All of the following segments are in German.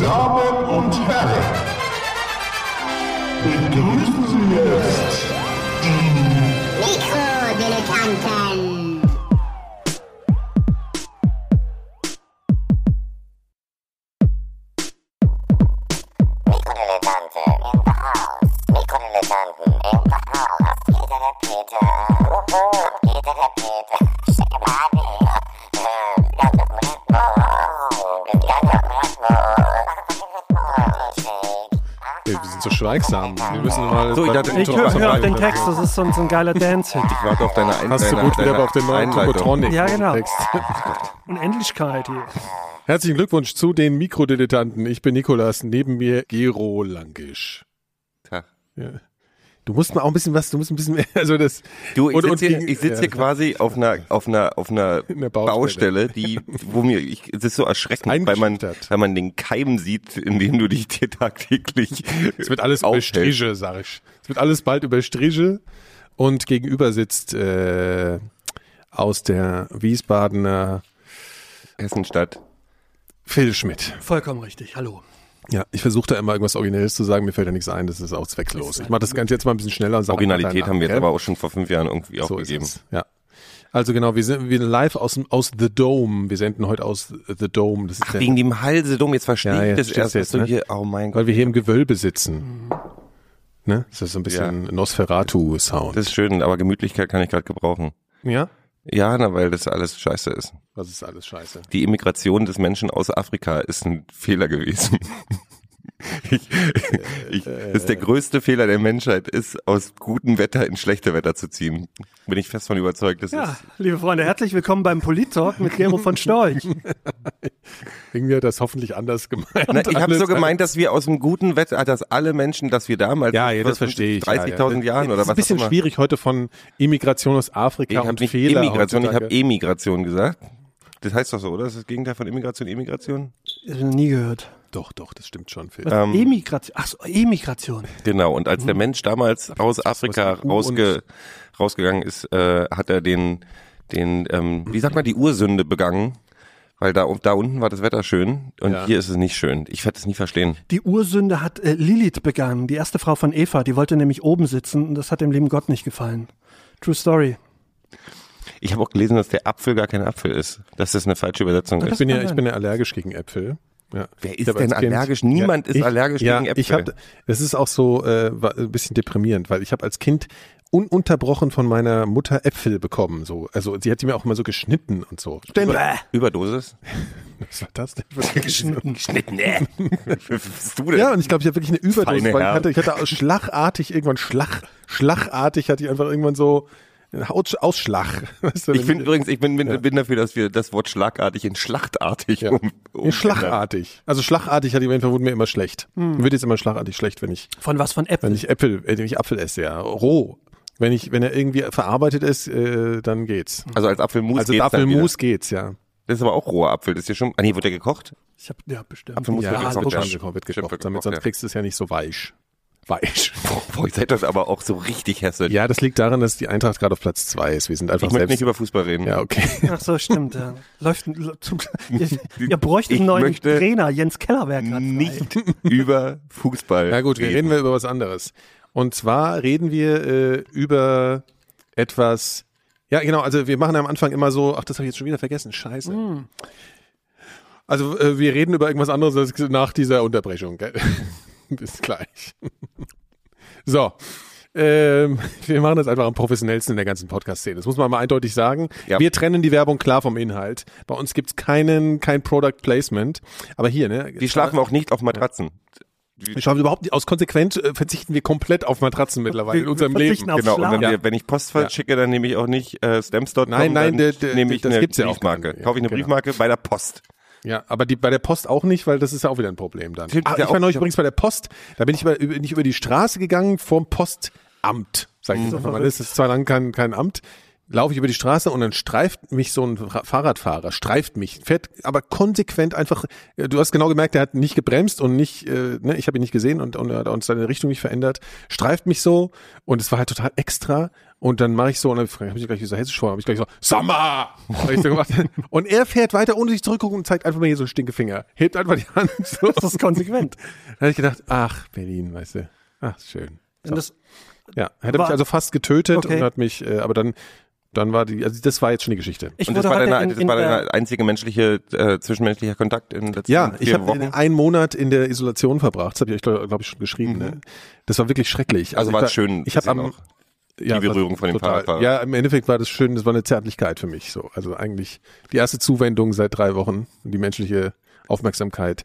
Damen und Herren, begrüßen Sie jetzt die Mikrodilettanten. Schweigsam. Wir müssen mal. So, ich dachte, ich höre hör auf den Text, das ist so, ein- so ein geiler Dance-Hit. Ich warte auf deine Ein Hast du gut wieder auf den neuen Einleitung. Tokotronic. Ja, genau. Unendlichkeit hier. Herzlichen Glückwunsch zu den Mikrodilettanten. Ich bin Nikolas, neben mir Gero Langisch. Tag. Ja. Du musst mal auch ein bisschen was, du musst ein bisschen mehr, also das. Du, ich sitze hier, gegen- ich sitz ja, hier quasi auf einer, auf einer, auf einer Baustelle. Baustelle, die, wo mir, ich, es ist so erschreckend, weil man, weil man den Keim sieht, in dem du dich dir tagtäglich. Es wird alles über aufhältst. Striche, sag ich. Es wird alles bald über Striche und gegenüber sitzt äh, aus der Wiesbadener Hessenstadt. Phil Schmidt. Vollkommen richtig. Hallo. Ja, ich versuche da immer irgendwas Originelles zu sagen, mir fällt da nichts ein, das ist auch zwecklos. Ich mache das Ganze jetzt mal ein bisschen schneller und sage Originalität haben wir jetzt aber auch schon vor fünf Jahren irgendwie so aufgegeben. Ja. Also genau, wir sind wieder live aus, aus The Dome. Wir senden heute aus The Dome. Das ist Ach, wegen dem Halsedom, jetzt verstehe Ja, ich das erst, jetzt, ne? hier, oh mein Gott. weil wir hier im Gewölbe sitzen. Ne? Das ist so ein bisschen Nosferatu-Sound. Das ist schön, aber Gemütlichkeit kann ich gerade gebrauchen. Ja? Ja, na, weil das alles scheiße ist. Was ist alles scheiße? Die Immigration des Menschen aus Afrika ist ein Fehler gewesen. Ich, ich, das ist der größte Fehler der Menschheit, ist aus gutem Wetter in schlechte Wetter zu ziehen. Bin ich fest von überzeugt. Das Ja, ist, liebe Freunde, herzlich willkommen beim Polit-Talk mit Gero von Storch. Irgendwie hat das hoffentlich anders gemeint. Na, ich habe so gemeint, dass wir aus dem guten Wetter, dass alle Menschen, dass wir damals Ja, ja, das was, verstehe ich. 30.000 ja, ja. Jahren oder das ist was ein bisschen schwierig heute von Immigration aus Afrika Ich und habe nicht Fehler Immigration, ich habe. Emigration gesagt. Das heißt doch so, oder? Das ist das Gegenteil von Immigration, Emigration? Ich nie gehört. Doch, doch, das stimmt schon, Phil. Ähm, Emigration. Ach so, Emigration. Genau, und als der Mensch damals aus Afrika rausge, rausgegangen ist, äh, hat er den, den, ähm, wie sagt man, die Ursünde begangen. Weil da, da unten war das Wetter schön und Ja. hier ist es nicht schön. Ich werde es nie verstehen. Die Ursünde hat äh, Lilith begangen, die erste Frau von Eva. Die wollte nämlich oben sitzen und das hat dem lieben Gott nicht gefallen. True Story. Ich habe auch gelesen, dass der Apfel gar kein Apfel ist. Dass das eine falsche Übersetzung Ich ist. bin ja, ich bin ja allergisch gegen Äpfel. Ja. Wer ist denn als Kind- allergisch? Niemand ist ich, allergisch ja, gegen Äpfel. Ich hab, das ist auch so äh, ein bisschen deprimierend, weil ich habe als Kind ununterbrochen von meiner Mutter Äpfel bekommen. So, also sie hat die mir auch immer so geschnitten und so. Ständig. Überdosis? Was war das denn? für- Geschnitten. Geschnitten? Was bist du denn? Ja, und ich glaube, ich habe wirklich eine Überdosis, Feine weil ich hatte, ich hatte schlagartig irgendwann Schlag, schlagartig hatte ich einfach irgendwann so Haut, Ausschlag. Weißt du, Ich wenn- finde übrigens, ich bin, bin, bin dafür, dass wir das Wort schlagartig in schlachtartig Ja. um, um schlagartig. Also schlagartig hatte ich auf jeden Fall, wurde mir immer schlecht. Wird jetzt immer schlagartig schlecht, wenn ich, Von was? Von wenn Äpfeln? ich Äpfel, wenn ich Apfel esse, ja. Roh. Wenn ich, wenn er irgendwie verarbeitet ist, äh, dann geht's. Also als Apfelmus Also geht's dann Apfelmus geht's, ja. Das ist aber auch roher Apfel. Das ist ja schon, ah nee, wurde der gekocht? Ich hab, ja, bestimmt. Apfelmus Ja, wird wird gekocht. gekocht, ja. gekocht, wird gekocht, wird damit gekocht, sonst ja. kriegst du es ja nicht so weich. Weich. Boah, ihr seid das aber auch so richtig hässlich. Ja, das liegt daran, dass die Eintracht gerade auf Platz zwei ist. Wir sind einfach ich möchte selbst. nicht über Fußball reden. ja, okay. Ach so, stimmt. Ja. Läuft, ihr, ihr bräuchtet Ich einen neuen möchte Trainer. Jens Kellerberg. Nicht über Fußball. Na gut, wir reden wir über was anderes. Und zwar reden wir äh, über etwas. Ja, genau. Also wir machen am Anfang immer so. Ach, das habe ich jetzt schon wieder vergessen. Scheiße. Also äh, wir reden über irgendwas anderes als nach dieser Unterbrechung. Gell? Bis gleich. so. Ähm, wir machen das einfach am professionellsten in der ganzen Podcast-Szene. Das muss man mal eindeutig sagen. Ja. Wir trennen die Werbung klar vom Inhalt. Bei uns gibt's keinen, kein Product Placement. Aber hier, ne? Die schlafen auch nicht auf Matratzen. Wir schauen überhaupt nicht, aus konsequent äh, verzichten wir komplett auf Matratzen mittlerweile in Wir- unserem wir Leben. Genau, und wenn, Schlaf. wir, wenn ich Post verschicke, dann nehme ich auch nicht äh, Stamps.com, Nein, nein, dann der- der- nehme ich das eine gibt's ja auch Briefmarke. Kaufe ich eine Genau. Briefmarke bei der Post. Ja, aber die, bei der Post auch nicht, weil das ist ja auch wieder ein Problem dann. Ja ich war neulich übrigens bei der Post, da bin ich über, über, nicht über die Straße gegangen vorm Postamt, sag ich jetzt einfach mal. Das ist zwar lang kein, kein Amt. Laufe ich über die Straße und dann streift mich so ein Ra- Fahrradfahrer, streift mich, fährt aber konsequent einfach, äh, du hast genau gemerkt, er hat nicht gebremst und nicht, äh, ne, ich habe ihn nicht gesehen und, und er hat uns seine Richtung nicht verändert, streift mich so und es war halt total extra und dann mache ich so und dann habe ich gleich so hessisch vor, habe ich gleich so, Sommer! Hab ich so gemacht. und er fährt weiter, ohne sich zurückgucken und zeigt einfach mal hier so einen Stinkefinger, hebt einfach die Hand so. Das ist konsequent. Da habe ich gedacht, ach, Berlin, weißt du, ach, schön. Und das, Ja, hätte War- mich also fast getötet Okay. und hat mich, äh, aber dann, dann war die, also das war jetzt schon die Geschichte. ich Und das war, deine, in, das in war der, deine einzige menschliche, äh, zwischenmenschlicher Kontakt in den letzten Ja, ich habe einen Monat in der Isolation verbracht. Das habe ich euch, glaube glaub ich, schon geschrieben. Ne? Das war wirklich schrecklich. Mhm. Also ich war es schön Ich habe sehen am auch. ja, die Berührung von dem total. Fahrradfahrer. Ja, im Endeffekt war das schön. Das war eine Zärtlichkeit für mich. So, also eigentlich die erste Zuwendung seit drei Wochen, die menschliche Aufmerksamkeit.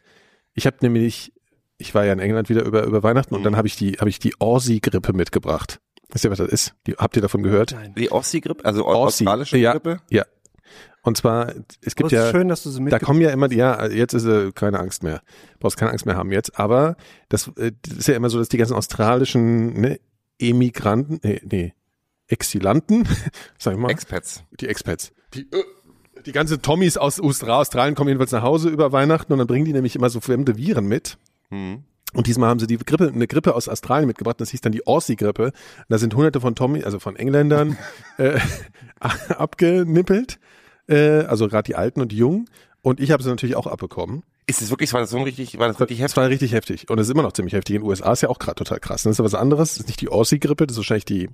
Ich habe nämlich, ich war ja in England wieder über über Weihnachten und Mhm. dann habe ich die, habe ich die Aussie-Grippe mitgebracht. Wisst ihr, was das ist? Die, habt ihr davon gehört? Nein. Die Aussie-Grippe, also Aussie. australische ja, Grippe? Ja. Und zwar, es gibt ja. schön, dass du sie Da kommen ja immer die, ja, jetzt ist äh, keine Angst mehr. Brauchst keine Angst mehr haben jetzt. Aber das, äh, das ist ja immer so, dass die ganzen australischen ne, Emigranten, nee, nee, Exilanten, sag ich mal, Expats. die Expats, die, äh, die ganzen Tommies aus Austra- Australien kommen jedenfalls nach Hause über Weihnachten und dann bringen die nämlich immer so fremde Viren mit. Mhm. Und diesmal haben sie die Grippe, eine Grippe aus Australien mitgebracht, das hieß dann die Aussie-Grippe. Da sind hunderte von Tommy, also von Engländern, äh, abgenippelt. Äh, also gerade die Alten und die Jungen. Und ich habe sie natürlich auch abbekommen. Ist es wirklich, war das so richtig, war das richtig heftig? war richtig heftig. Und es ist immer noch ziemlich heftig. In den USA ist ja auch gerade total krass. Das ist aber was anderes. Das ist nicht die Aussie-Grippe, das ist wahrscheinlich die,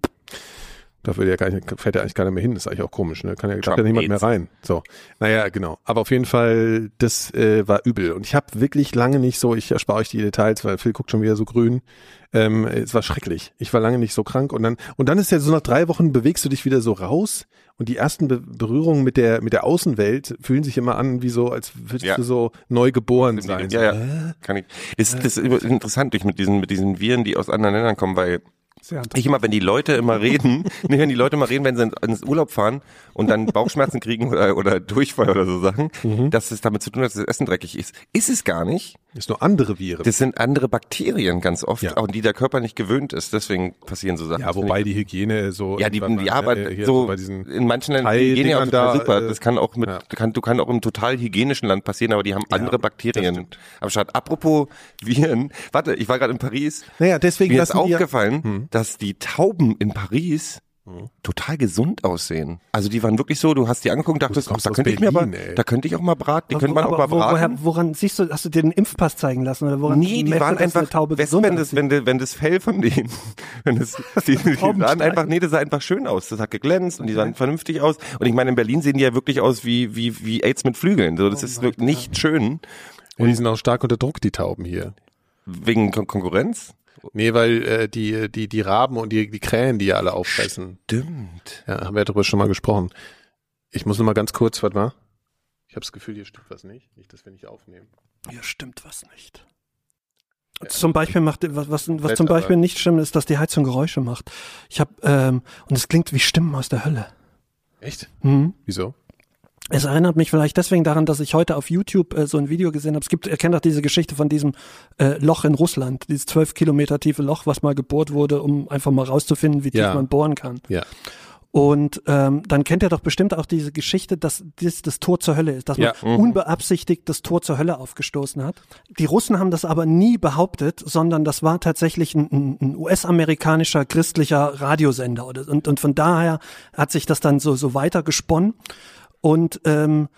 da will ja gar nicht, fährt ja eigentlich keiner mehr hin. Das ist eigentlich auch komisch, ne? Kann ja, darf ja niemand AIDS. mehr rein. So. Naja, genau. Aber auf jeden Fall, das äh, war übel. Und ich habe wirklich lange nicht so, ich erspare euch die Details, weil Phil guckt schon wieder so grün. Ähm, es war schrecklich. Ich war lange nicht so krank. Und dann, und dann ist ja so nach drei Wochen bewegst du dich wieder so raus. Und die ersten Be Berührungen mit der, mit der Außenwelt fühlen sich immer an, wie so, als würdest Ja. du so neu geboren sein. Ja, ja. Kann ich. Das, das ist interessant durch mit diesen, mit diesen Viren, die aus anderen Ländern kommen, weil ich immer, wenn die Leute immer reden, nee, wenn die Leute immer reden, wenn sie ins, ins Urlaub fahren und dann Bauchschmerzen kriegen oder, oder Durchfall oder so Sachen, Mhm. dass es damit zu tun hat, dass das Essen dreckig ist. Ist es gar nicht. Das ist nur andere Viren. Das sind andere Bakterien ganz oft, Ja. auch die der Körper nicht gewöhnt ist. Deswegen passieren so Sachen. Ja, wobei die Hygiene so. Ja, die, ja, mal, aber äh, so bei diesen in manchen Ländern die Hygiene auch da, super. äh, Das kann auch mit, ja. kann, du kann auch im total hygienischen Land passieren, aber die haben andere das Bakterien. Aber statt, apropos Viren, warte, ich war gerade in Paris. Naja, deswegen Mir ist aufgefallen, Hm. dass die Tauben in Paris total gesund aussehen. Also die waren wirklich so, du hast die angeguckt und dachtest, kommst da könnte ich mir aber, Berlin, ey. da könnte ich auch mal braten, die könnte man auch mal wo, woher, braten. woran siehst du, hast du dir den Impfpass zeigen lassen oder woran Nee, die waren einfach, Taube weißt, wenn das, wenn, das- wenn das Fell von denen, wenn das, die, die sahen einfach, nee, das sah einfach schön aus. Das hat geglänzt und die sahen vernünftig aus. Und ich meine, in Berlin sehen die ja wirklich aus wie, wie, wie AIDS mit Flügeln. So, Oh das ist wirklich nicht schön. Und die sind auch stark unter Druck, die Tauben hier. Wegen Kon Konkurrenz. Nee, weil äh, die, die, die Raben und die, die Krähen, die ja alle auffressen. Stimmt. Ja, haben wir darüber schon mal gesprochen. Ich muss nur mal ganz kurz, warte mal. Ich habe das Gefühl, hier stimmt was nicht. Nicht, dass wir nicht aufnehmen. Hier stimmt was nicht. Zum Beispiel macht, was, was, was zum Beispiel aber- nicht stimmt, ist, dass die Heizung Geräusche macht. Ich habe, ähm, und es klingt wie Stimmen aus der Hölle. Echt? Mhm. Wieso? Es erinnert mich vielleicht deswegen daran, dass ich heute auf YouTube äh, so ein Video gesehen habe. Es gibt, ihr kennt doch diese Geschichte von diesem äh, Loch in Russland, dieses zwölf Kilometer tiefe Loch, was mal gebohrt wurde, um einfach mal rauszufinden, wie tief Ja. man bohren kann. Ja. Und ähm, dann kennt ihr doch bestimmt auch diese Geschichte, dass das das Tor zur Hölle ist, dass man Ja. unbeabsichtigt das Tor zur Hölle aufgestoßen hat. Die Russen haben das aber nie behauptet, sondern das war tatsächlich ein, ein, ein US-amerikanischer christlicher Radiosender. Oder, und, und von daher hat sich das dann so, so weiter gesponnen. Und ähm,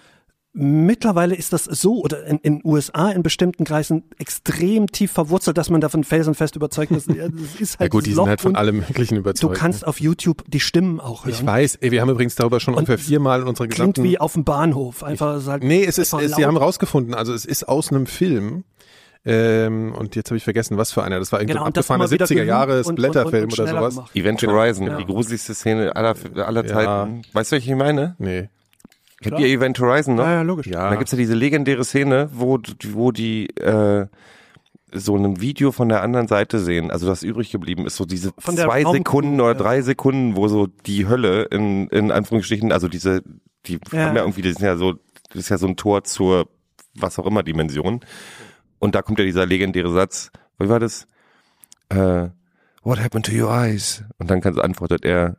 mittlerweile ist das so, oder in in USA in bestimmten Kreisen extrem tief verwurzelt, dass man davon felsenfest überzeugt ist. Ja, Das ist Ja halt gut, die sind halt von allem Möglichen Du überzeugt. kannst auf YouTube die Stimmen auch hören. ich weiß, ey, wir haben übrigens darüber schon ungefähr viermal in unserer Klingt gesamten... wie auf dem Bahnhof. Einfach ist halt Nee, es ist, es, sie haben rausgefunden, also es ist aus einem Film. Ähm, und jetzt habe ich vergessen, was für einer. Das war irgendwie Genau, abgefahrener immer wieder 70er Jahre Blätterfilm oder sowas. gemacht. Event Genau. Horizon, Ja. die gruseligste Szene aller, aller Ja. Zeiten. Weißt du, was ich meine? Nee. Kennt ihr Event Horizon noch? Ja, ja, logisch. Ja. Da gibt's ja diese legendäre Szene, wo, wo die äh, so ein Video von der anderen Seite sehen, also das übrig geblieben ist, so diese zwei Sekunden oder ja. drei Sekunden, wo so die Hölle in, in Anführungsstrichen, also diese, die Ja. haben ja irgendwie, das ist ja so, das ist ja so ein Tor zur was auch immer Dimension. Und da kommt ja dieser legendäre Satz, wie war das? Äh, What happened to your eyes? Und dann kann, antwortet er,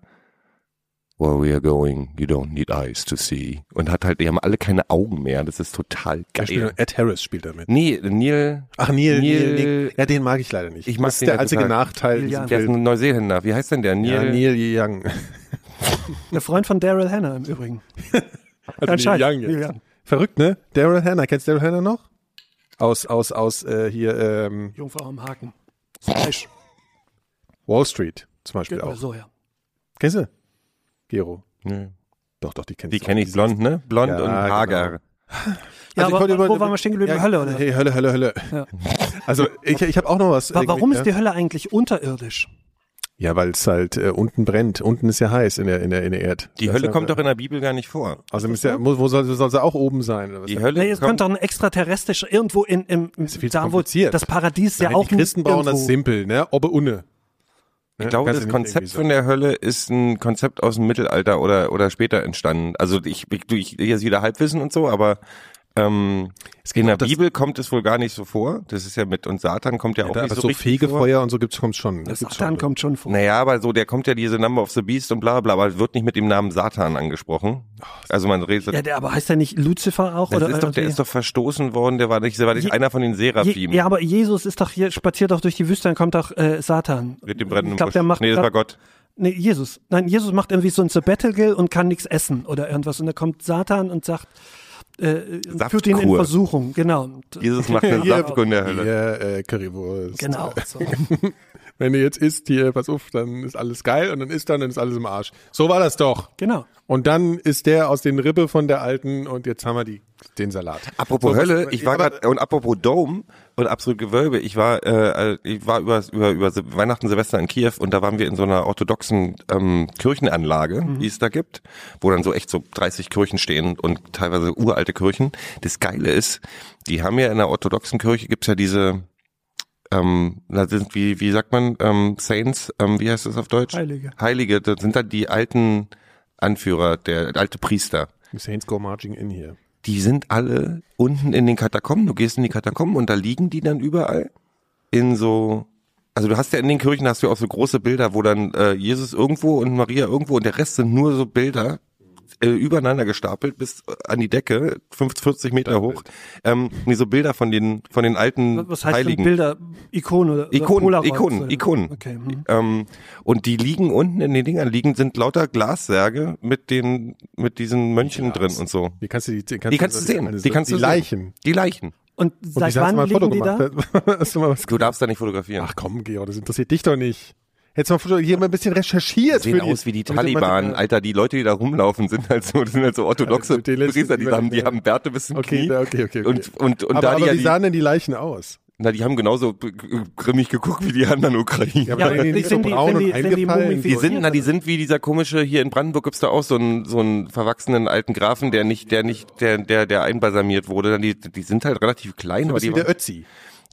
Where we are going, you don't need eyes to see. Und hat halt, die haben alle keine Augen mehr. Das ist total geil. spielt, Ed Harris spielt damit. Nee, Neil, Ach, Neil, Neil, Neil- Neil. Ja, den mag ich leider nicht. Ich mag das ist den der ja einzige total. Nachteil. Neil Young. der ist ein Neuseeländer. Wie heißt denn der? Neil? Ja, Neil Young. Der Freund von Daryl Hannah im Übrigen. Also Anscheinend. Neil Young jetzt. Neil Young. Verrückt, ne? Daryl Hannah. Kennst du Daryl Hannah noch? Aus, aus, aus, äh, hier, ähm, Jungfrau am Haken. Fleisch. Wall Street zum Beispiel Oder auch. so, ja. Kennst du? Gero. Nee. Doch, doch, die kennst Die du kenne auch. ich blond, ne? Blond Ja, und hager. Ja, Also ich aber über- wo waren wir stehen geblieben? Ja, Hölle, oder? Hey, Hölle, Hölle, Hölle. Ja. Also ich, ich habe auch noch was. Wa- Warum ist die Hölle eigentlich unterirdisch? Ja, weil es halt äh, unten brennt. Unten ist ja heiß in der in der in der Erd. Die Das Hölle kommt ja, doch in der Bibel gar nicht vor. Also ist ja, wo, wo soll, soll sie auch oben sein? Oder was? Die Hölle Nee, es könnte doch ein extraterrestrisch irgendwo in, im, ist viel da wo das Paradies ja Nein, auch die Christen bauen das simpel, ne? Obe unne. Ich glaube, das Konzept von der Hölle ist ein Konzept aus dem Mittelalter oder, oder später entstanden. Also ich, ich, ich, ich jetzt wieder Halbwissen und so, aber ähm, gibt in der Bibel kommt es wohl gar nicht so vor. Das ist ja mit, und Satan kommt ja, ja, auch da, nicht aber so so richtig vor. Fegefeuer und so gibt's kommt schon. Das gibt's Satan schon. kommt schon vor. Naja, aber so, der kommt ja diese Number of the Beast und bla bla, aber wird nicht mit dem Namen Satan angesprochen. Also man redet, Ja, der, aber heißt der nicht Lucifer auch? das oder ist doch, der ist doch verstoßen worden, der war nicht, der war nicht Je- einer von den Je, Seraphim. ja, aber Jesus ist doch hier, spaziert doch durch die Wüste, dann kommt doch äh, Satan. mit dem brennenden ich glaube, Busch. der macht Nee, das war Gott. Nee, Jesus. Nein, Jesus macht irgendwie so ein Sabbatical und kann nichts essen oder irgendwas. Und da kommt Satan und sagt, äh, führt ihn in Saftkur. Versuchung. Genau. Jesus macht eine Hier- Saftkunde der Hölle. Hier, äh, Currywurst. Genau. So. Wenn du jetzt isst hier, pass auf, dann ist alles geil und dann isst dann, dann ist alles im Arsch. So war das doch. Genau. Und dann ist der aus den Rippe von der alten und jetzt haben wir die, den Salat. Apropos So, Hölle, ich war grad, und apropos Dome und absolut Gewölbe, ich war, äh, ich war über, über, über Weihnachten, Silvester in Kiew und da waren wir in so einer orthodoxen ähm, Kirchenanlage, die es da gibt, wo dann so echt so 30 Kirchen stehen und teilweise uralte Kirchen. Das Geile ist, die haben ja in der orthodoxen Kirche gibt's ja diese, ähm, da sind wie, wie sagt man, ähm, Saints, ähm, wie heißt das auf Deutsch? Heilige. Heilige, das sind dann die alten Anführer, der alte Priester Saints go marching in hier. die sind alle unten in den Katakomben. Du gehst in die Katakomben und da liegen die dann überall in so. Also du hast ja in den Kirchen hast du auch so große Bilder, wo dann äh, Jesus irgendwo und Maria irgendwo und der Rest sind nur so Bilder äh, übereinander gestapelt bis an die Decke, 50, 40 Meter hoch. Ähm, nee, so Bilder von den von den alten Was heißt Heiligen. denn Bilder? Ikonen oder, oder Ikonen, Ikonen, Ikonen. Okay. Hm. Ähm, und die liegen unten in den Dingern liegen sind lauter Glassärge mit den mit diesen Mönchen drin und so. Wie kannst du die, die Die kannst du sehen. Die kannst die du Leichen. Sehen. Die Leichen. Und Und seit du wann mal ein Foto liegen die da? du mal was Du darfst da nicht fotografieren. Ach komm, Gero, das interessiert dich doch nicht. Hättest du mal hier mal ein bisschen recherchiert. sehen für aus wie die damit man- Taliban, Alter. Die Leute, die da rumlaufen, sind halt so, sind halt so orthodoxe Ja, mit den letzten- Priester, die haben, die haben Bärte bis zum Okay, Knie. da- okay, okay, okay. Und, und, und aber da aber die wie die, sahen denn die Leichen aus? na, die haben genauso grimmig geguckt wie die anderen Ukrainer. Ja, aber die die so sind die- braun und die- die eingefallen. Die sind, na, die sind wie dieser komische, hier in Brandenburg gibt's da auch so einen, so einen verwachsenen alten Grafen, der nicht, der nicht, der, der, der einbalsamiert wurde. Die, die sind halt relativ klein, aber Das die, ist wie der waren- Ötzi.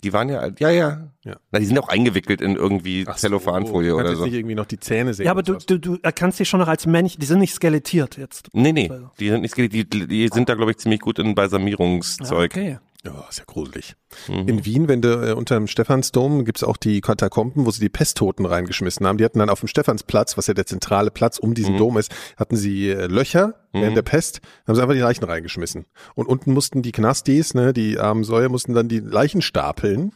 Die waren ja, ja, ja. Ja. Na, die sind auch eingewickelt in irgendwie Ach so, Zellophanfolie du kannst oder so. nicht irgendwie noch die Zähne sehen. Ja, aber du, du, du erkannst die schon noch als Mensch, die sind nicht skelettiert jetzt. Nee, nee, die sind nicht, die, die, die sind da, glaube ich, ziemlich gut in Balsamierungszeug. Okay. Ja, ist ja gruselig. Mhm. In Wien, wenn du äh, unter dem Stephansdom gibt's auch die Katakomben, wo sie die Pesttoten reingeschmissen haben. Die hatten dann auf dem Stephansplatz, was ja der zentrale Platz um Mhm. diesen Dom ist, hatten sie äh, Löcher während der Pest, haben sie einfach die Leichen reingeschmissen. Und unten mussten die Knastis, ne, die armen Säue, mussten dann die Leichen stapeln.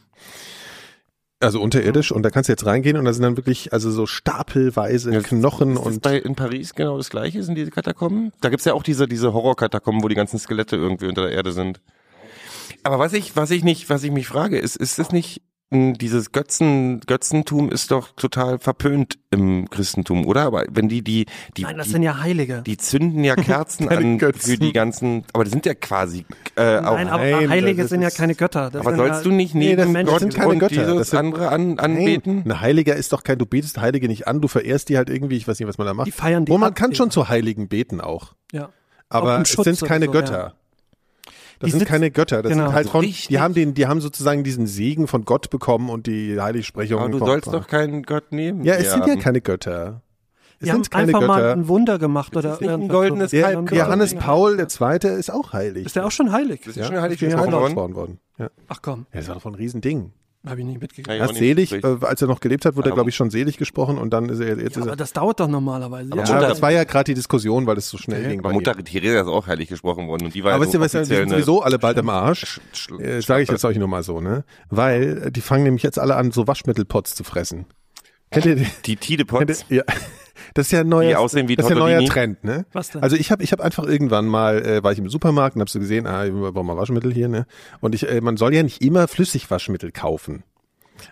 Also unterirdisch und da kannst du jetzt reingehen und da sind dann wirklich also so stapelweise Ja, Knochen Ist das und bei, in Paris genau das gleiche, sind diese Katakomben? Da gibt's ja auch diese, diese Horrorkatakomben, wo die ganzen Skelette irgendwie unter der Erde sind. Aber was ich, was ich nicht, was ich mich frage, ist, ist es nicht, mh, dieses Götzen, Götzentum ist doch total verpönt im Christentum, oder? Aber wenn die, die, die, Nein, das die, sind ja Heilige. die zünden ja Kerzen an Götzen. für die ganzen, aber die sind ja quasi, äh, auch, Nein, aber Nein, Heilige sind ja keine Götter. Das aber sollst ja, du nicht Nee, neben das- das Gott sind keine und Götter, das sind- andere an, anbeten? Ein Heiliger ist doch kein, du betest Heilige nicht an, du verehrst die halt irgendwie, ich weiß nicht, was man da macht. Die feiern die Wo man kann schon zu Heiligen beten auch. ja. Aber es sind keine so, Götter. Das Die sind keine Götter. Das genau. sind halt von, richtig. die haben den, die haben sozusagen diesen Segen von Gott bekommen und die Heiligsprechung. Aber du sollst doch keinen Gott nehmen. Ja, es sind ja haben. keine Götter. Es Die haben sind keine einfach mal Götter. ein Wunder gemacht oder ist nicht ein goldenes so. Der, Kalb- der Johannes Ja. Paul II. ist auch heilig. Ist der auch schon heilig? Ist schon heilig ist gesprochen gesprochen worden. worden. Ja. Ach komm. ja, das war doch von ein Riesending. Habe ich nicht mitgekriegt. Ja, Ja, selig, äh, als er noch gelebt hat, wurde er, Aber- glaube ich, schon selig gesprochen und dann ist er jetzt Ja, ist aber er. das dauert doch normalerweise. Ja, Mutter- das war ja gerade die Diskussion, weil es so schnell ging. Bei Mutter. Theresa ist auch heilig gesprochen worden und die war Aber ja wisst ihr, was, die sind sowieso alle bald am Arsch. Sch- Äh, Sage ich jetzt euch nur mal so, ne? Weil äh, die fangen nämlich jetzt alle an, so Waschmittelpots zu fressen. Kennt ihr die? Die Tidepots. ja. Das ist ja ein neuer, Die aussehen wie das ist ja ein neuer. Trend, ne? Was denn? Also ich habe ich hab einfach irgendwann mal, äh, war ich im Supermarkt und hab so gesehen, ah, wir brauchen mal Waschmittel hier, ne? Und ich, äh, man soll ja nicht immer Flüssigwaschmittel kaufen.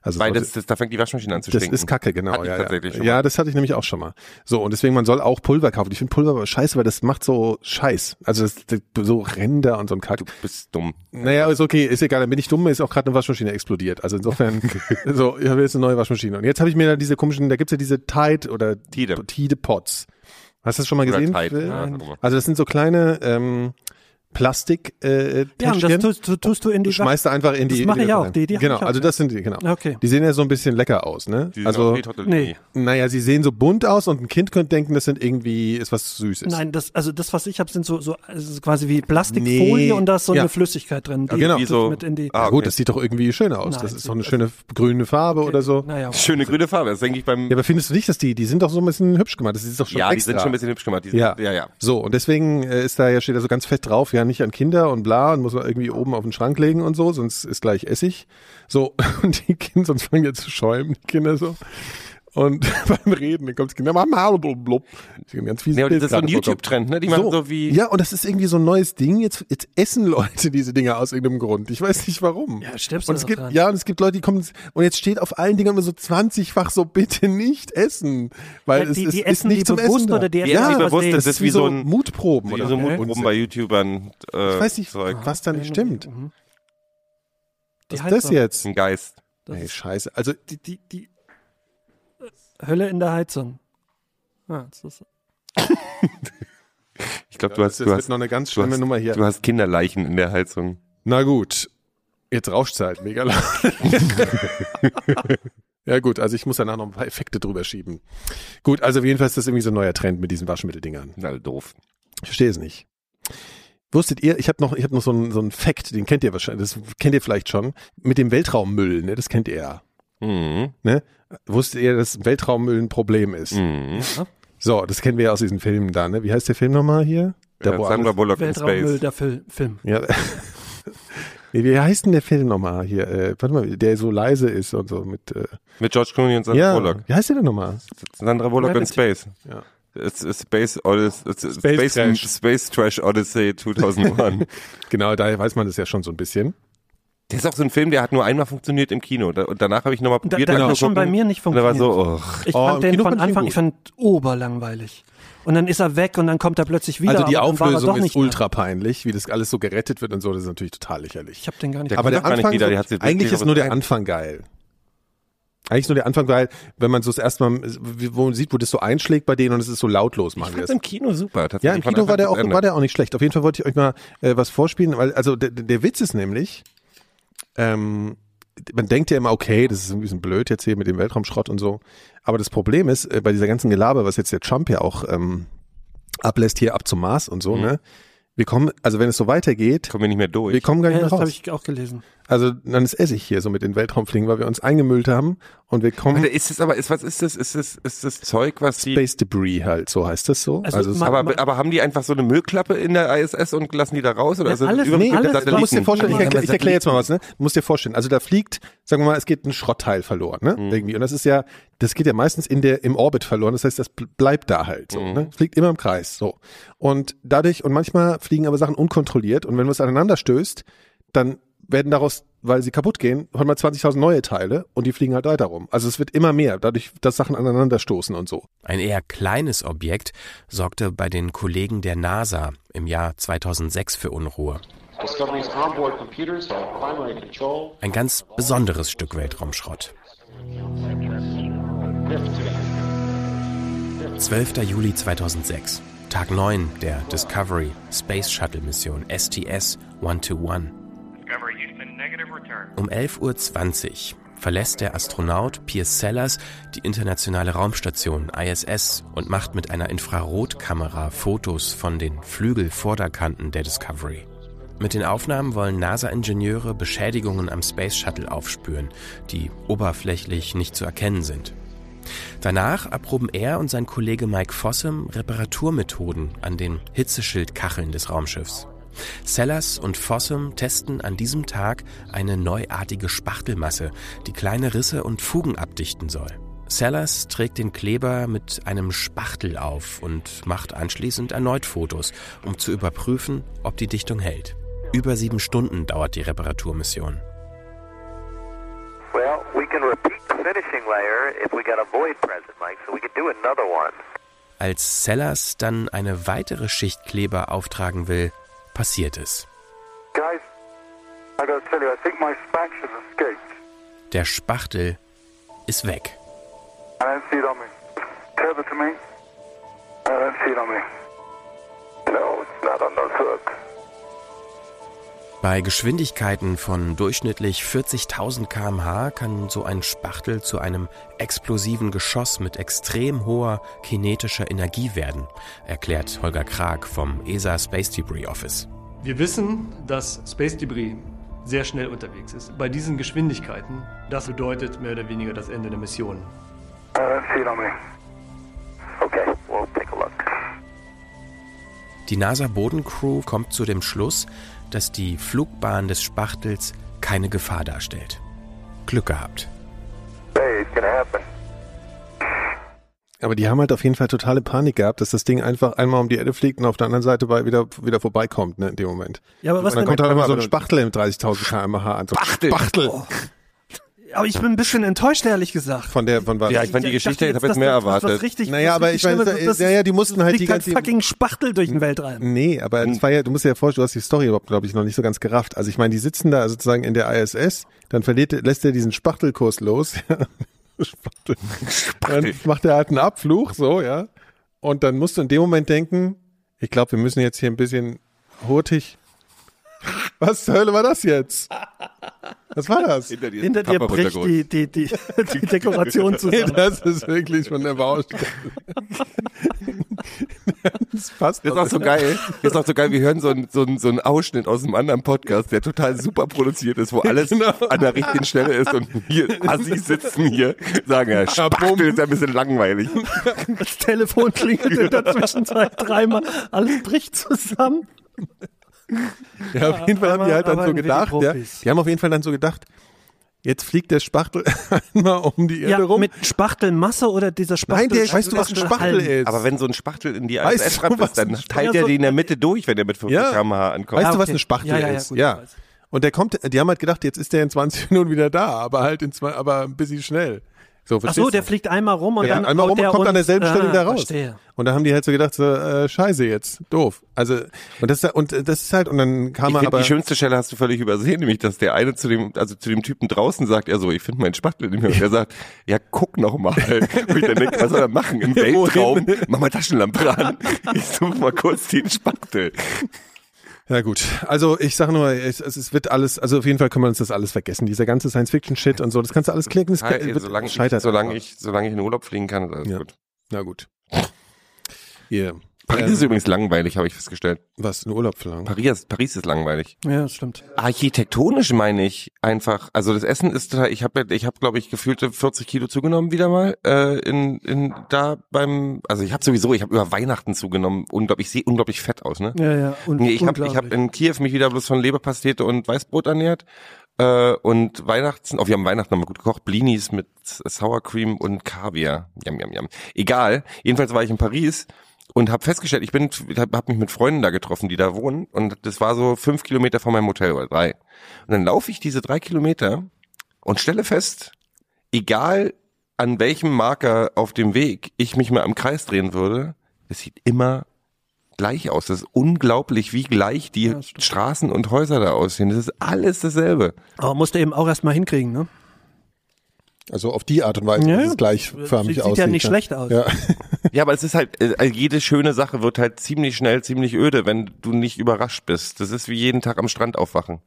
Also Weil das, das, da fängt die Waschmaschine an zu das stinken. ist Kacke, genau. Ja, tatsächlich ja. ja, das hatte ich nämlich auch schon mal. So, und deswegen, man soll auch Pulver kaufen. Ich finde Pulver aber scheiße, weil das macht so Scheiß. Also das, das, so Ränder und so ein Kack. Du bist dumm. Naja, ist okay, ist egal. Dann bin ich dumm, ist auch gerade eine Waschmaschine explodiert. Also insofern, so, ich habe jetzt eine neue Waschmaschine. Und jetzt habe ich mir da diese komischen, da gibt's ja diese Tide oder Tide. Tide Pots. Hast du das schon mal gesehen? Tide, ja. Also das sind so kleine ähm, Plastik äh, Ja, und das tust, du- tust du in die Schmeißt du einfach in die. Das mache ich auch, die- die genau, ich auch, also ja. das sind die, genau. Okay. Die sehen ja so ein bisschen lecker aus, ne? Die sind also nee. naja, sie sehen so bunt aus und ein Kind könnte denken, das sind irgendwie, ist was Süßes. Nein, das, also das, was ich habe, sind so, so also quasi wie Plastikfolie Nee. und da ist so Ja. eine Flüssigkeit drin. Die genau. Wie tust so- mit in die, Ah, Ja, gut, okay. das sieht doch irgendwie schön aus. Nein, das ist doch eine schöne grüne Farbe oder so. Naja, Schöne grüne Farbe. Das denke ich beim. Ja, aber findest du nicht, dass die, die sind doch so ein bisschen hübsch gemacht. Das ist doch schon Ja, die extra. sind schon ein bisschen hübsch gemacht. Die sind, Ja. ja, ja. So, und deswegen äh, ist da ja, steht da so ganz fett drauf, ja, nicht an Kinder und bla, und muss man irgendwie oben auf den Schrank legen und so, sonst ist gleich Essig. So, und die Kinder, sonst fangen ja zu schäumen, die Kinder so. Und beim Reden, dann kommt das Kind, Mama, blub, blub. Das ist ein ganz fieses Nee, das ist so ein. YouTube-Trend, ne? Die machen so, wie. Ja, und das ist irgendwie so ein neues Ding. Jetzt, jetzt essen Leute diese Dinger aus irgendeinem Grund. Ich weiß nicht warum. Ja, stirbst und du es doch gibt, dran. ja, und es gibt Leute, die kommen, und jetzt steht auf allen Dingern immer so 20-fach so, bitte nicht essen. Weil Ja, es, die- es die ist essen nicht die zum bewusst Essen oder die essen ja, die das bewusst, ist, das ist wie so so ein- Mutproben Wie oder so so. Mutproben bei YouTubern. Äh, Ich weiß nicht, Zeug. was da nicht stimmt. Mhm. Was ist das jetzt? Ein Geist. Das Ey, ist scheiße. Also, die, die, die Hölle in der Heizung. Ah, das ist, Ich glaube, du hast, das du hast, noch eine ganz schlimme hast, Nummer hier. du hast Kinderleichen in der Heizung. Na gut, jetzt rauscht's halt mega laut. ja gut, also ich muss danach noch ein paar Effekte drüber schieben. Gut, also auf jeden Fall ist das irgendwie so ein neuer Trend mit diesen Waschmitteldingern. Na, doof. Ich verstehe es nicht. Wusstet ihr, ich habe noch, ich hab noch so einen so einen Fact, den kennt ihr wahrscheinlich, das kennt ihr vielleicht schon, mit dem Weltraummüll, ne, das kennt ihr ja. Mhm. Ne? Wusstet ihr, dass Weltraummüll ein Problem ist? Mhm. So, das kennen wir ja aus diesen Filmen da, ne? Wie heißt der Film nochmal hier? Der, Ja, wo Sandra Bullock in Weltraummüll, der Fil Film. Ja. Nee, Wie heißt denn der Film nochmal hier? Äh, warte mal, der so leise ist und so mit. Äh, Mit George Clooney und Sandra ja, Bullock. wie heißt der denn nochmal? Sandra Bullock in Gravity. Space. Ja. It's, it's Space, Odyssey, Space Space, Trash. Space, Trash Odyssey 2001. Genau, da weiß man das ja schon so ein bisschen. Der ist auch so ein Film, der hat nur einmal funktioniert im Kino. Da, und danach habe ich nochmal probiert. da hat er anzugucken. schon bei mir nicht Und da war funktioniert. so, oh. Ich Oh, fand den Kino von fand ich ihn Anfang, ich fand oberlangweilig. Und dann ist er weg und dann kommt er plötzlich wieder. also die Auflösung doch ist ultra peinlich, wie das alles so gerettet wird und so, das ist natürlich total lächerlich. Ich habe den gar nicht. Der Aber der doch gar nicht Anfang, wieder, so, die hat sie eigentlich ist nur der. Anfang geil. Eigentlich ist nur der Anfang geil, wenn man so das erste Mal, wo man sieht, wo das so einschlägt bei denen und es ist so lautlos, Ich machen wir fand's das. im Kino super. Ja, im Kino war der auch, war der auch nicht schlecht. Auf jeden Fall wollte ich euch mal äh, was vorspielen, weil also der, der Witz ist nämlich, ähm, man denkt ja immer, okay, das ist ein bisschen blöd jetzt hier mit dem Weltraumschrott und so. Aber das Problem ist, äh, bei dieser ganzen Gelaber, was jetzt der Trump ja auch ähm, ablässt hier ab zum Mars und so, Mhm. ne? Wir kommen, also wenn es so weitergeht, Kommen wir nicht mehr durch. wir kommen gar nicht Ja, mehr das habe raus. ich auch gelesen. Also dann ist Essig hier so mit den Weltraumfliegen, weil wir uns eingemüllt haben und wir kommen Warte, ist es aber, ist, was ist das? Ist das, ist das Zeug, was die, Space Debris halt, so heißt das so. Also Also, es- ma- aber, aber haben die einfach so eine Müllklappe in der ISS und lassen die da raus? Oder Ja, ist das alles- über nee, alles- Du musst dir vorstellen, ich, Ja, erkläre erkläre jetzt mal was, ne? Du musst dir vorstellen, also da fliegt, sagen wir mal, es geht ein Schrottteil verloren, ne? Mhm. Irgendwie. Und das ist ja, das geht ja meistens in der, im Orbit verloren. Das heißt, das bl- bleibt da halt so, Mhm. ne? Fliegt immer im Kreis, so. Und dadurch, und manchmal fliegen aber Sachen unkontrolliert und wenn was aneinander stößt, dann werden daraus, weil sie kaputt gehen, halt mal 20.000 neue Teile und die fliegen halt weiter rum. Also es wird immer mehr, dadurch, dass Sachen aneinander stoßen und so. Ein eher kleines Objekt sorgte bei den Kollegen der NASA im Jahr 2006 für Unruhe. Discovery's onboard computers have primary control. Ein ganz besonderes Stück Weltraumschrott. 12. Juli 2006, Tag 9 der Discovery Space Shuttle Mission STS-121. Um 11.20 Uhr verlässt der Astronaut Piers Sellers die internationale Raumstation ISS und macht mit einer Infrarotkamera Fotos von den Flügelvorderkanten der Discovery. Mit den Aufnahmen wollen NASA-Ingenieure Beschädigungen am Space Shuttle aufspüren, die oberflächlich nicht zu erkennen sind. Danach erproben er und sein Kollege Mike Fossum Reparaturmethoden an den Hitzeschildkacheln des Raumschiffs. Sellers und Fossum testen an diesem Tag eine neuartige Spachtelmasse, die kleine Risse und Fugen abdichten soll. Sellers trägt den Kleber mit einem Spachtel auf und macht anschließend erneut Fotos, um zu überprüfen, ob die Dichtung hält. Über sieben Stunden dauert die Reparaturmission. Well, we can repeat the finishing layer if we got a void present, Mike, so we could do another one. Als Sellers dann eine weitere Schicht Kleber auftragen will, passiert es. Guys, I gotta tell you, I think my spaction escaped. Der Spachtel ist weg. I don't see it on me. Tell it to me. I don't see it on me. No, it's not on the hook. Bei Geschwindigkeiten von durchschnittlich 40.000 km/h kann so ein Spachtel zu einem explosiven Geschoss mit extrem hoher kinetischer Energie werden, erklärt Holger Krag vom ESA Space Debris Office. Wir wissen, dass Space Debris sehr schnell unterwegs ist. Bei diesen Geschwindigkeiten, das bedeutet mehr oder weniger das Ende der Mission. Okay, we'll take a look. Die NASA-Bodencrew kommt zu dem Schluss, dass die Flugbahn des Spachtels keine Gefahr darstellt. Glück gehabt. Hey, it's gonna happen. Aber die haben halt auf jeden Fall totale Panik gehabt, dass das Ding einfach einmal um die Erde fliegt und auf der anderen Seite bei wieder, wieder vorbeikommt, ne, in dem Moment. Ja, aber was und dann kommt halt immer so ein Spachtel mit 30.000 km/h an. So Spachtel. Spachtel. Aber ich bin ein bisschen enttäuscht, ehrlich gesagt. Von der, von was? Ja, ich meine, die Geschichte, ich habe jetzt mehr das- was erwartet. richtig, Naja, was aber ich meine, ist, ja, ja, die mussten halt die ganze- fucking Spachtel durch den Weltraum. Nee, aber es war ja, du musst dir ja vorstellen, du hast die Story überhaupt, glaube ich, noch nicht so ganz gerafft. Also ich meine, die sitzen da sozusagen in der ISS, dann verliert, lässt er diesen Spachtelkurs los. Spachtel. Dann macht er halt einen Abflug, so, ja. Und dann musst du in dem Moment denken, ich glaube, wir müssen jetzt hier ein bisschen hurtig. Was zur Hölle war das jetzt? Was war das? Hinter dir, Hinter dir bricht die, die, die, die Dekoration Nee, zusammen. das ist wirklich von der Baustelle. Das passt. Das ist auch so geil. Das ist auch so geil. Wir hören so einen so einen- so einen Ausschnitt aus einem anderen Podcast, der total super produziert ist, wo alles Genau. an der richtigen Stelle ist und hier Assis sitzen hier, sagen ja, Spachtel ist ja ein bisschen langweilig. Das Telefon klingelt in der Zwischenzeit dreimal. Alles bricht zusammen. Ja, auf jeden Fall haben die halt dann so gedacht, ja, die haben auf jeden Fall dann so gedacht, jetzt fliegt der Spachtel einmal um die Erde Ja, rum. mit Spachtelmasse oder dieser Spachtel? Nein, der, weißt du, was ein Spachtel ist? Aber wenn so ein Spachtel in die Weißt ISS du, ist, dann teilt Spachtel- er die in der Mitte durch, wenn er mit 50 Ja. km/h ankommt. weißt du, was okay. ein Spachtel Ja, ja, ja, ist? gut, ja. Und der kommt, die haben halt gedacht, jetzt ist der in 20 Minuten wieder da, aber halt in zwei, aber ein bisschen schnell. So, Ach so, der du? fliegt einmal rum und Ja, dann einmal rum der und kommt an uns- derselben Stelle Ah, wieder raus. Verstehe. Und da haben die halt so gedacht, so, äh, scheiße jetzt, doof. Also, und das, ist- und das ist halt, und dann kam Ich er aber, die schönste Stelle hast du völlig übersehen, nämlich, dass der eine zu dem, also zu dem Typen draußen sagt, er so, ich finde meinen Spachtel nicht mehr. Und der sagt, ja, guck noch mal. Und ich dann denke, was soll er machen? Im Weltraum? Mach mal Taschenlampe an. Ich suche mal kurz den Spachtel. Ja gut, also ich sage nur, es, es wird alles, also auf jeden Fall können wir uns das alles vergessen. Dieser ganze Science-Fiction-Shit und so, das kannst du alles klicken, das kann, Hey, wird, solange, ich, scheitert solange, einfach. ich, solange ich in den Urlaub fliegen kann, ist alles Ja. gut. Na gut. Hier. Paris Ähm, ist übrigens langweilig, habe ich festgestellt. was, ein Urlaub verlangen? Paris, Paris ist langweilig. Ja, das stimmt. Architektonisch meine ich einfach, also das Essen ist total, ich habe ich habe glaube ich gefühlte 40 Kilo zugenommen wieder mal äh, in in da beim, also ich habe sowieso, ich habe über Weihnachten zugenommen, unglaublich, ich sehe unglaublich fett aus, ne? Ja, ja. Und Nee, ich habe ich hab unglaublich. in Kiew mich wieder bloß von Leberpastete und Weißbrot ernährt. Äh, und Weihnachten, oh, wir haben Weihnachten nochmal gut gekocht, Blinis mit Sour Cream und Kaviar. Jam, jam, jam. Egal. Jedenfalls war ich in Paris und habe festgestellt, ich bin, habe hab mich mit Freunden da getroffen, die da wohnen. Und das war so fünf Kilometer von meinem Hotel oder drei. Und dann laufe ich diese drei Kilometer und stelle fest, egal an welchem Marker auf dem Weg ich mich mal im Kreis drehen würde, es sieht immer gleich aus. Das ist unglaublich, wie gleich die Straßen und Häuser da aussehen. Das ist alles dasselbe. Aber musst du eben auch erstmal hinkriegen, ne? Also auf die Art und Weise, Ja, dass es gleichförmig sieht- aussieht. sieht ja nicht ne? schlecht aus. Ja. Ja, aber es ist halt, äh, jede schöne Sache wird halt ziemlich schnell, ziemlich öde, wenn du nicht überrascht bist. Das ist wie jeden Tag am Strand aufwachen.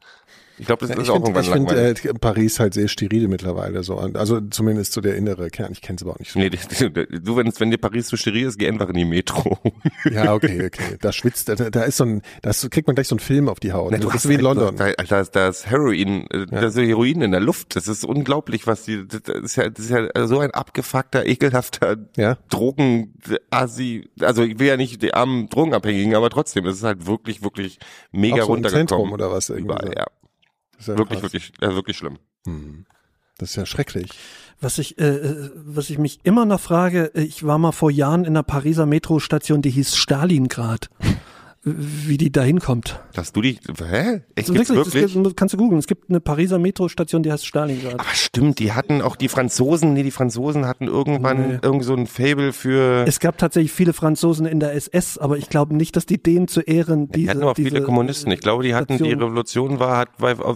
Ich glaube, das Ja, ist ich auch finde irgendwann find, langweilig. äh, Paris halt sehr steril mittlerweile so. Also zumindest so der innere Kern. Ich kenne es aber auch nicht so. Nee, du, wenn, wenn dir Paris zu steril ist, geh einfach in die Metro. Ja, okay, okay. Da schwitzt, da, da ist so ein, da ist, kriegt man gleich so einen Film auf die Haut. Das du ist hast wie in London. Da, da, ist- da ist Heroin, äh, da ist Heroin in der Luft. Das ist unglaublich, was die, das ist ja, das ist ja so ein abgefuckter, ekelhafter Ja. Drogen, Asi, also ich will ja nicht die armen Drogenabhängigen, aber trotzdem, das ist halt wirklich, wirklich mega Auch so runtergekommen. Zentrum oder was irgendwie Überall, so. ja. Das ist ja Wirklich, krass. wirklich, ja, wirklich schlimm. Das ist ja schrecklich. Was ich, äh, äh, was ich mich immer noch frage, äh, ich war mal vor Jahren in einer Pariser Metrostation, die hieß Stalingrad. Wie die da hinkommt. Dass du die, hä? Echt, Also wirklich, wirklich? Gibt, kannst du googeln. Es gibt eine Pariser Metrostation, die heißt Stalingrad. Aber stimmt, die hatten auch die Franzosen, nee, die Franzosen hatten irgendwann Nee. irgendwie so ein Fable für, Es gab tatsächlich viele Franzosen in der SS, aber ich glaube nicht, dass die denen zu Ehren die diese, hatten auch viele Kommunisten. Ich glaube, die hatten, die Station- Revolution war, hat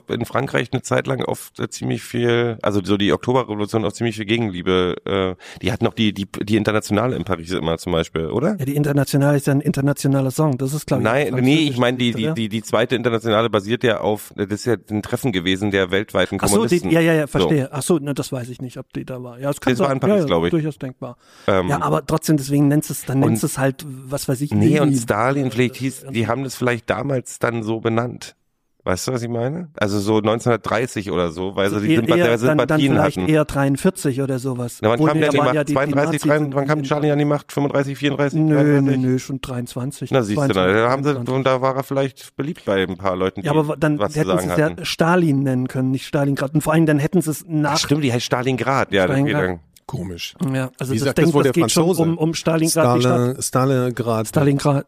in Frankreich eine Zeit lang oft äh, ziemlich viel, also so die Oktoberrevolution auch ziemlich viel Gegenliebe. Äh, die hatten auch die, die, die Internationale in Paris immer zum Beispiel, oder? Ja, die Internationale ist ja ein internationaler Song. Das ist, ich, Nein, nee, ich meine, die, die, die, die zweite Internationale basiert ja auf, das ist ja ein Treffen gewesen der weltweiten Ach so, Kommunisten. die, ja, ja, ja, So. verstehe. Ach so, ne, das weiß ich nicht, ob die da war. Ja, es kann Das war sein. in Paris, ja, ja, glaube ich. Durchaus denkbar. Ähm, ja, aber trotzdem, deswegen nennst es, dann nennst und- es halt, was weiß ich, Nee, und. Stalin, vielleicht hieß, die haben das vielleicht damals dann so benannt. Weißt du, was ich meine? Also so 1930 oder so, weil sie die eher, Sympath eher, dann, dann Sympathien vielleicht hatten. eher 43 oder sowas. Na, wann Obwohl, kam nee, der die Macht? ja die- die 32, Nazis 33, in- wann kam Charlie an die Macht? 35, 34, Nö, nö, 33? nö, schon 23. Na, siehst du, da 22, haben sie, 23. und da war er vielleicht beliebt bei ein paar Leuten, die Ja, aber dann was hätten sie es ja. Stalin nennen können, nicht Stalingrad. Und vor allem dann hätten sie es nach. Ach, stimmt, die heißt Stalingrad. Ja, Stalingrad. Komisch. Ja, also Wie das, sagt das wohl das der geht schon Franzose? um, um Stalingrad. Stalin, Stalingrad. Stalingrad,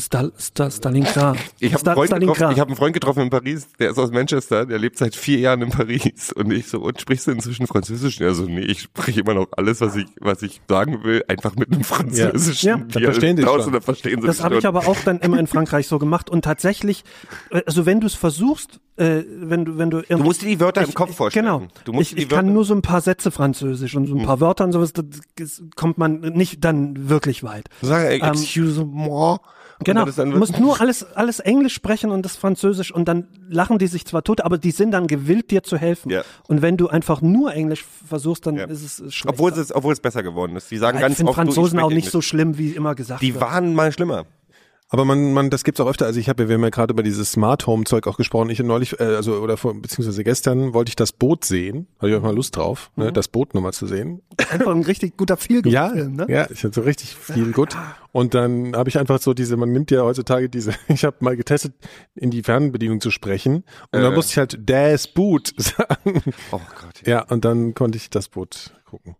Stal, Stal, Stalingrad. Ich habe einen, Freund getroffen- Stalingrad. ich hab einen Freund getroffen in Paris, der ist aus Manchester, der lebt seit vier Jahren in Paris. Und ich so, und sprichst du inzwischen Französisch? Er so, nee, ich spreche immer noch alles, was ich, was ich sagen will, einfach mit einem Französischen. Ja, dann Die verstehen die schon. verstehen sie Das habe ich schon. aber auch dann immer in Frankreich so gemacht und tatsächlich, äh, also wenn du es versuchst, äh, wenn du wenn du Du musst dir die Wörter im Kopf vorstellen. Genau. Du musst ich ich kann nur so ein paar Sätze Französisch und so ein paar Wörter und sowas, da das kommt man nicht dann wirklich weit. Sagen, ey, Ähm, excuse moi. Genau, du musst nur alles, alles Englisch sprechen und das Französisch und dann lachen die sich zwar tot, aber die sind dann gewillt, dir zu helfen. Ja. Und wenn du einfach nur Englisch versuchst, dann Ja. ist es schlecht. Obwohl es, obwohl es besser geworden ist. Die sagen ich ganz finde oft, du, ich Franzosen auch nicht so Englisch. schlimm, wie immer gesagt Die wird. waren mal schlimmer. Aber man, man, das gibt's auch öfter. Also ich habe, wir haben ja gerade über dieses Smart Home Zeug auch gesprochen. Ich neulich, äh, also oder vor, beziehungsweise gestern wollte ich das Boot sehen. Hatte ich auch mal Lust drauf, ne, das Boot nochmal zu sehen. Einfach ein richtig guter Feelgood Ja, Film, ne? ja, ich hatte so richtig viel gut. Und dann habe ich einfach so diese, man nimmt ja heutzutage diese, ich habe mal getestet, in die Fernbedienung zu sprechen. Und dann Äh. musste ich halt Das Boot sagen. Oh Gott. Ja, und dann konnte ich das Boot gucken.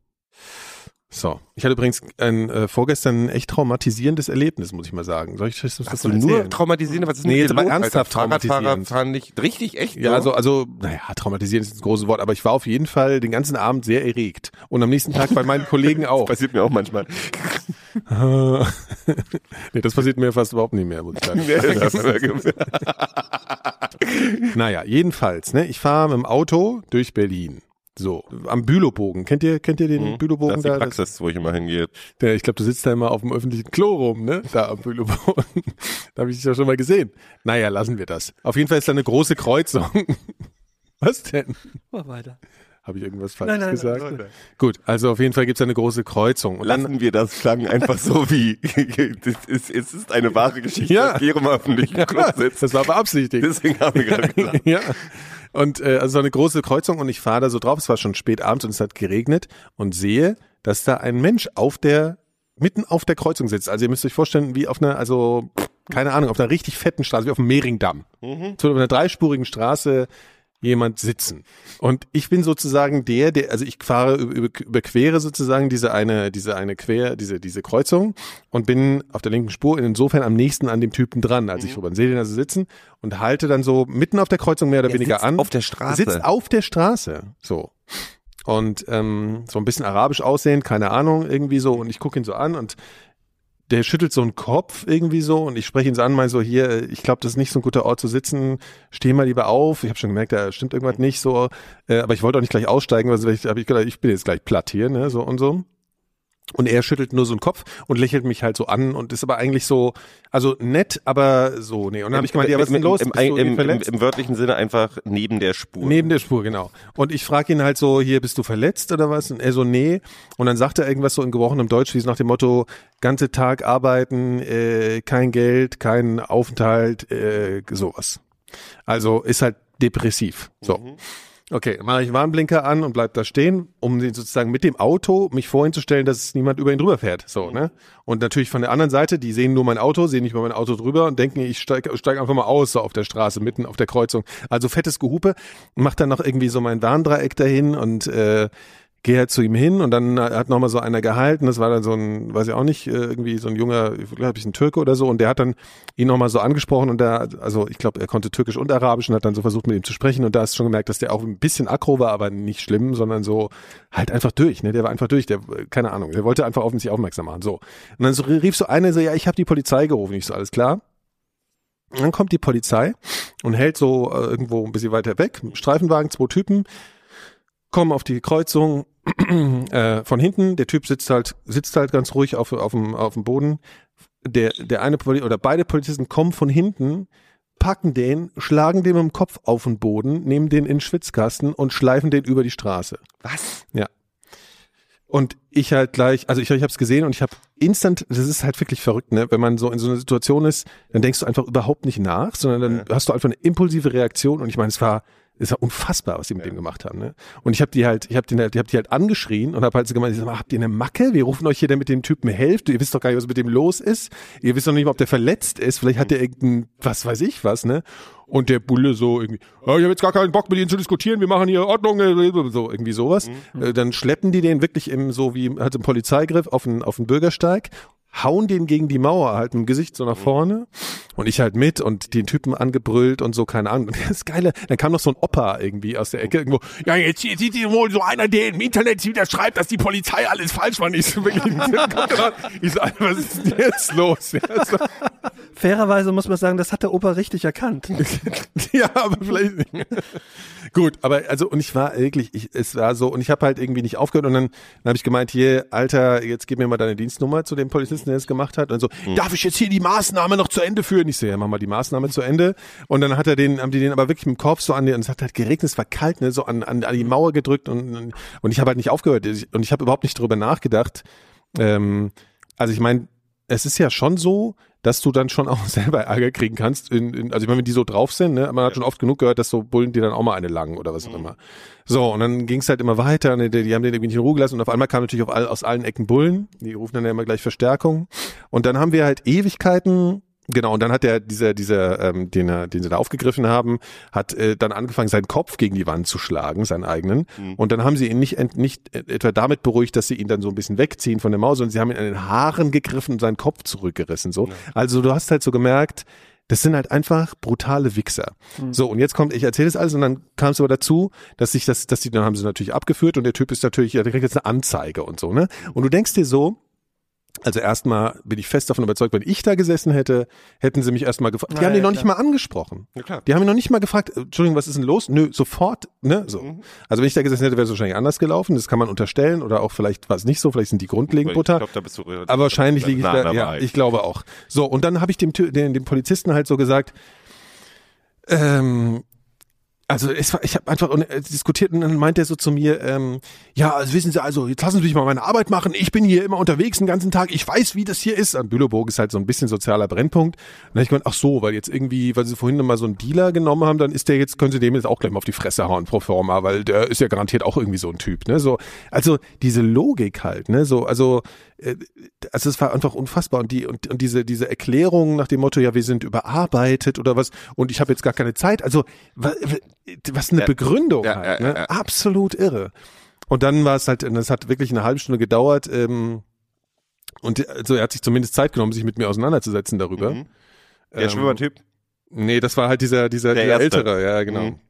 So, ich hatte übrigens ein äh, vorgestern ein echt traumatisierendes Erlebnis, muss ich mal sagen. Soll ich das, das Hast du mal nur erzählen? traumatisierend? Was ist Nee, mit jetzt aber los, ernsthaft Alter? Fahrradfahrer traumatisierend. fahren nicht richtig, echt? Ja, so? also, also, naja, traumatisierend ist ein großes Wort, aber ich war auf jeden Fall den ganzen Abend sehr erregt. Und am nächsten Tag bei meinen Kollegen auch. passiert mir auch manchmal. nee, das passiert mir fast überhaupt nicht mehr, muss ich sagen. Nee, das Naja, jedenfalls, ne, ich fahre mit dem Auto durch Berlin. So, am Bülowbogen. Kennt ihr, kennt ihr den das Bülowbogen ist die da? Praxis, wo ich immer hingehe. Der, ich glaube, du sitzt da immer auf dem öffentlichen Klo rum, ne? Da am Bülowbogen. da habe ich dich ja schon mal gesehen. Naja, lassen wir das. Auf jeden Fall ist da eine große Kreuzung. Was denn? Mach weiter. Habe ich irgendwas falsch Nein, nein, gesagt? nein, nein. Gut, also auf jeden Fall gibt's da eine große Kreuzung. Und dann, Lassen wir das klang einfach so wie, das ist, es ist eine wahre Geschichte, Ja. dass im öffentlichen Klo sitzt. das war beabsichtigt. Deswegen haben wir gerade gesagt. ja. Und äh, also so eine große Kreuzung und ich fahre da so drauf, es war schon spät abends und es hat geregnet und sehe, dass da ein Mensch auf der, mitten auf der Kreuzung sitzt. Also ihr müsst euch vorstellen, wie auf einer, also keine Ahnung, auf einer richtig fetten Straße, wie auf dem Mehringdamm. So auf einer dreispurigen Straße jemand sitzen. Und ich bin sozusagen der, der, also ich fahre, über, über, überquere sozusagen diese eine, diese eine Quer, diese, diese Kreuzung und bin auf der linken Spur insofern am nächsten an dem Typen dran, als ich rüber sehe den also sitzen und halte dann so mitten auf der Kreuzung mehr oder Er weniger sitzt an. auf der Straße. Sitzt auf der Straße. So. Und ähm, so ein bisschen arabisch aussehend, keine Ahnung, irgendwie so. Und ich gucke ihn so an und der schüttelt so einen Kopf irgendwie so und ich spreche ihn so an, mal so hier, ich glaube, das ist nicht so ein guter Ort zu sitzen, steh mal lieber auf. Ich habe schon gemerkt, da stimmt irgendwas nicht so, äh, aber ich wollte auch nicht gleich aussteigen, weil ich habe ich gedacht, ich bin jetzt gleich platt hier, ne, so und so. Und er schüttelt nur so den Kopf und lächelt mich halt so an und ist aber eigentlich so, also nett, aber so, nee. Und dann habe ich gemeint, ja, was ist denn los? Im, im, im? Im wörtlichen Sinne einfach neben der Spur. Neben der Spur, genau. Und ich frage ihn halt so, hier, bist du verletzt oder was? Und er so, nee. Und dann sagt er irgendwas so in gebrochenem Deutsch, wie es nach dem Motto, ganze Tag arbeiten, äh, kein Geld, kein Aufenthalt, äh, sowas. Also ist halt depressiv. So. Mhm. Okay, mache ich Warnblinker an und bleib da stehen, um sozusagen mit dem Auto mich vorhin zu stellen, dass niemand über ihn drüber fährt. So, ne? Und natürlich von der anderen Seite, die sehen nur mein Auto, sehen nicht mal mein Auto drüber und denken, ich steige steig einfach mal aus, so auf der Straße, mitten auf der Kreuzung. Also fettes Gehupe, mach dann noch irgendwie so mein Warndreieck dahin und äh, gehe halt zu ihm hin und dann hat noch mal so einer gehalten, das war dann so ein, weiß ich auch nicht, äh, irgendwie so ein junger, glaube ich, ein Türke oder so. Und der hat dann ihn noch mal so angesprochen und der, also ich glaube, er konnte Türkisch und Arabisch und hat dann so versucht mit ihm zu sprechen. Und da du schon gemerkt, dass der auch ein bisschen aggro war, aber nicht schlimm, sondern so halt einfach durch, ne, der war einfach durch, der, keine Ahnung, der wollte einfach auf sich aufmerksam machen, so. Und dann so rief so einer so, ja, ich habe die Polizei gerufen, ich so, alles klar. Und dann kommt die Polizei und hält so äh, irgendwo ein bisschen weiter weg, Streifenwagen, zwei Typen, kommen auf die Kreuzung äh, von hinten. Der Typ sitzt halt sitzt halt ganz ruhig auf auf dem auf dem Boden. Der der eine Poli oder beide Polizisten kommen von hinten, packen den, schlagen den mit dem Kopf auf den Boden, nehmen den in den Schwitzkasten und schleifen den über die Straße. Was? Ja. Und ich halt gleich, also ich, ich habe es gesehen und ich habe instant, das ist halt wirklich verrückt, ne? Wenn man so in so einer Situation ist, dann denkst du einfach überhaupt nicht nach, sondern dann hast du einfach eine impulsive Reaktion und ich meine, es war es war unfassbar, was die mit dem gemacht haben. Ne? Und ich habe die halt, ich habe halt, ich habe die halt angeschrien und habe halt so gemeint, ich sag mal, habt ihr eine Macke? Wir rufen euch hier, damit dem Typen helft. Ihr wisst doch gar nicht, was mit dem los ist. Ihr wisst doch nicht mal, ob der verletzt ist. Vielleicht hat der irgendein, was weiß ich was, ne? Und der Bulle so irgendwie, oh, ich habe jetzt gar keinen Bock mit ihnen zu diskutieren, wir machen hier Ordnung, so irgendwie sowas. Äh, Dann schleppen die den wirklich im so wie halt im Polizeigriff auf den auf den Bürgersteig hauen den gegen die Mauer halt dem Gesicht so nach vorne und ich halt mit und den Typen angebrüllt und so, keine Ahnung. Und das Geile, dann kam noch so ein Opa irgendwie aus der Ecke irgendwo, ja, jetzt hier sieht wohl so einer, der im Internet wieder schreibt, dass die Polizei alles falsch macht. Ich so, wirklich, ich so, was ist denn jetzt los? Ja, so, Fairerweise muss man sagen, das hat der Opa richtig erkannt. ja aber vielleicht nicht. Gut, aber also und ich war wirklich, ich, es war so und ich habe halt irgendwie nicht aufgehört und dann, dann habe ich gemeint, hier, Alter, jetzt gib mir mal deine Dienstnummer zu dem Polizisten, der das gemacht hat und so, darf ich jetzt hier die Maßnahme noch zu Ende führen? Ich so, ja, mach mal die Maßnahme zu Ende und dann hat er den, haben die den aber wirklich mit dem Kopf so an den, und es hat halt geregnet, es war kalt, ne, so an, an, an die Mauer gedrückt und und ich habe halt nicht aufgehört und ich habe überhaupt nicht drüber nachgedacht. Ähm, also ich meine, es ist ja schon so, dass du dann schon auch selber Ärger kriegen kannst. In, in, also ich meine, wenn die so drauf sind, ne, man hat schon oft genug gehört, dass so Bullen dir dann auch mal eine langen oder was auch immer. So, und dann ging es halt immer weiter, ne, die, die haben den irgendwie nicht in Ruhe gelassen und auf einmal kamen natürlich auf all, aus allen Ecken Bullen, die rufen dann ja immer gleich Verstärkung. Und dann haben wir halt Ewigkeiten Genau, und dann hat der, dieser, dieser, ähm, den, er, den sie da aufgegriffen haben, hat äh, dann angefangen, seinen Kopf gegen die Wand zu schlagen, seinen eigenen. Und dann haben sie ihn nicht, ent- nicht äh, etwa damit beruhigt, dass sie ihn dann so ein bisschen wegziehen von der Maus, sondern sie haben ihn an den Haaren gegriffen und seinen Kopf zurückgerissen. So. Also du hast halt so gemerkt, das sind halt einfach brutale Wichser. So, und jetzt kommt, ich erzähle das alles und dann kam es aber dazu, dass sich das, dass die, dann haben sie natürlich abgeführt und der Typ ist natürlich, ja, der kriegt jetzt eine Anzeige und so, ne? Und du denkst dir so, also erstmal bin ich fest davon überzeugt, wenn ich da gesessen hätte, hätten sie mich erstmal gefragt. Die Ja, haben ja, ihn noch nicht klar. mal angesprochen. Ja, klar. Die haben ihn noch nicht mal gefragt, äh, Entschuldigung, was ist denn los? Nö, sofort, ne, so. Mhm. Also wenn ich da gesessen hätte, wäre es wahrscheinlich anders gelaufen. Das kann man unterstellen oder auch vielleicht war es nicht so, vielleicht sind die grundlegend Ich Butter. glaube, da bist du Aber wahrscheinlich liege ich da, ja, ich glaube auch. So, und dann habe ich dem, den, dem Polizisten halt so gesagt, ähm, also es war, ich habe einfach äh, diskutiert und dann meint er so zu mir, ähm, ja, also wissen Sie, also jetzt lassen Sie mich mal meine Arbeit machen. Ich bin hier immer unterwegs den ganzen Tag. Ich weiß, wie das hier ist. An Bülowburg ist halt so ein bisschen sozialer Brennpunkt. Und dann hab ich gemeint, ach so, weil jetzt irgendwie, weil Sie vorhin mal so einen Dealer genommen haben, dann ist der jetzt, können Sie dem jetzt auch gleich mal auf die Fresse hauen pro forma, weil der ist ja garantiert auch irgendwie so ein Typ, ne? So, also diese Logik halt, ne? So, also äh, also es war einfach unfassbar und die und, und diese diese Erklärung nach dem Motto ja wir sind überarbeitet oder was und ich habe jetzt gar keine Zeit also was, eine Ja. Begründung Ja, halt ne? absolut irre und dann war es halt es hat wirklich eine halbe Stunde gedauert ähm, und also er hat sich zumindest Zeit genommen sich mit mir auseinanderzusetzen darüber Mhm. Der Ähm, Schwimmertyp? nee das war halt dieser dieser, Der dieser ältere ja genau Mhm.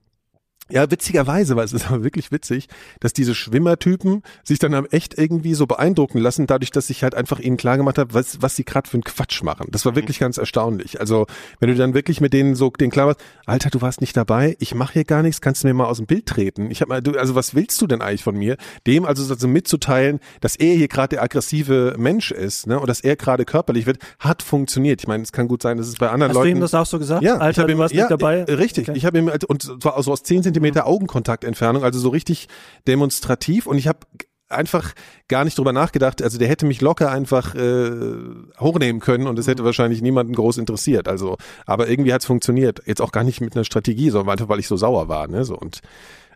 Ja, witzigerweise, weil es ist aber wirklich witzig, dass diese Schwimmertypen sich dann haben echt irgendwie so beeindrucken lassen, dadurch, dass ich halt einfach ihnen klar gemacht habe, was, was sie gerade für einen Quatsch machen. Das war wirklich ganz erstaunlich. Also, wenn du dann wirklich mit denen so den klar warst, Alter, du warst nicht dabei, ich mache hier gar nichts, kannst du mir mal aus dem Bild treten? Ich habe mal, du, also was willst du denn eigentlich von mir? Dem also so mitzuteilen, dass er hier gerade der aggressive Mensch ist, ne, und dass er gerade körperlich wird, hat funktioniert. Ich meine, es kann gut sein, dass es bei anderen Hast Leuten du ihm das auch so gesagt? ja, Alter, ich hab du ihm, warst ja, nicht dabei? Richtig. Ich habe ihm und zwar also aus 10 Zentimeter Augenkontaktentfernung, also so richtig demonstrativ. Und ich habe einfach gar nicht drüber nachgedacht. Also der hätte mich locker einfach äh, hochnehmen können und es hätte wahrscheinlich niemanden groß interessiert. Also, aber irgendwie hat's funktioniert. Jetzt auch gar nicht mit einer Strategie, sondern einfach, weil ich so sauer war. Ne? So und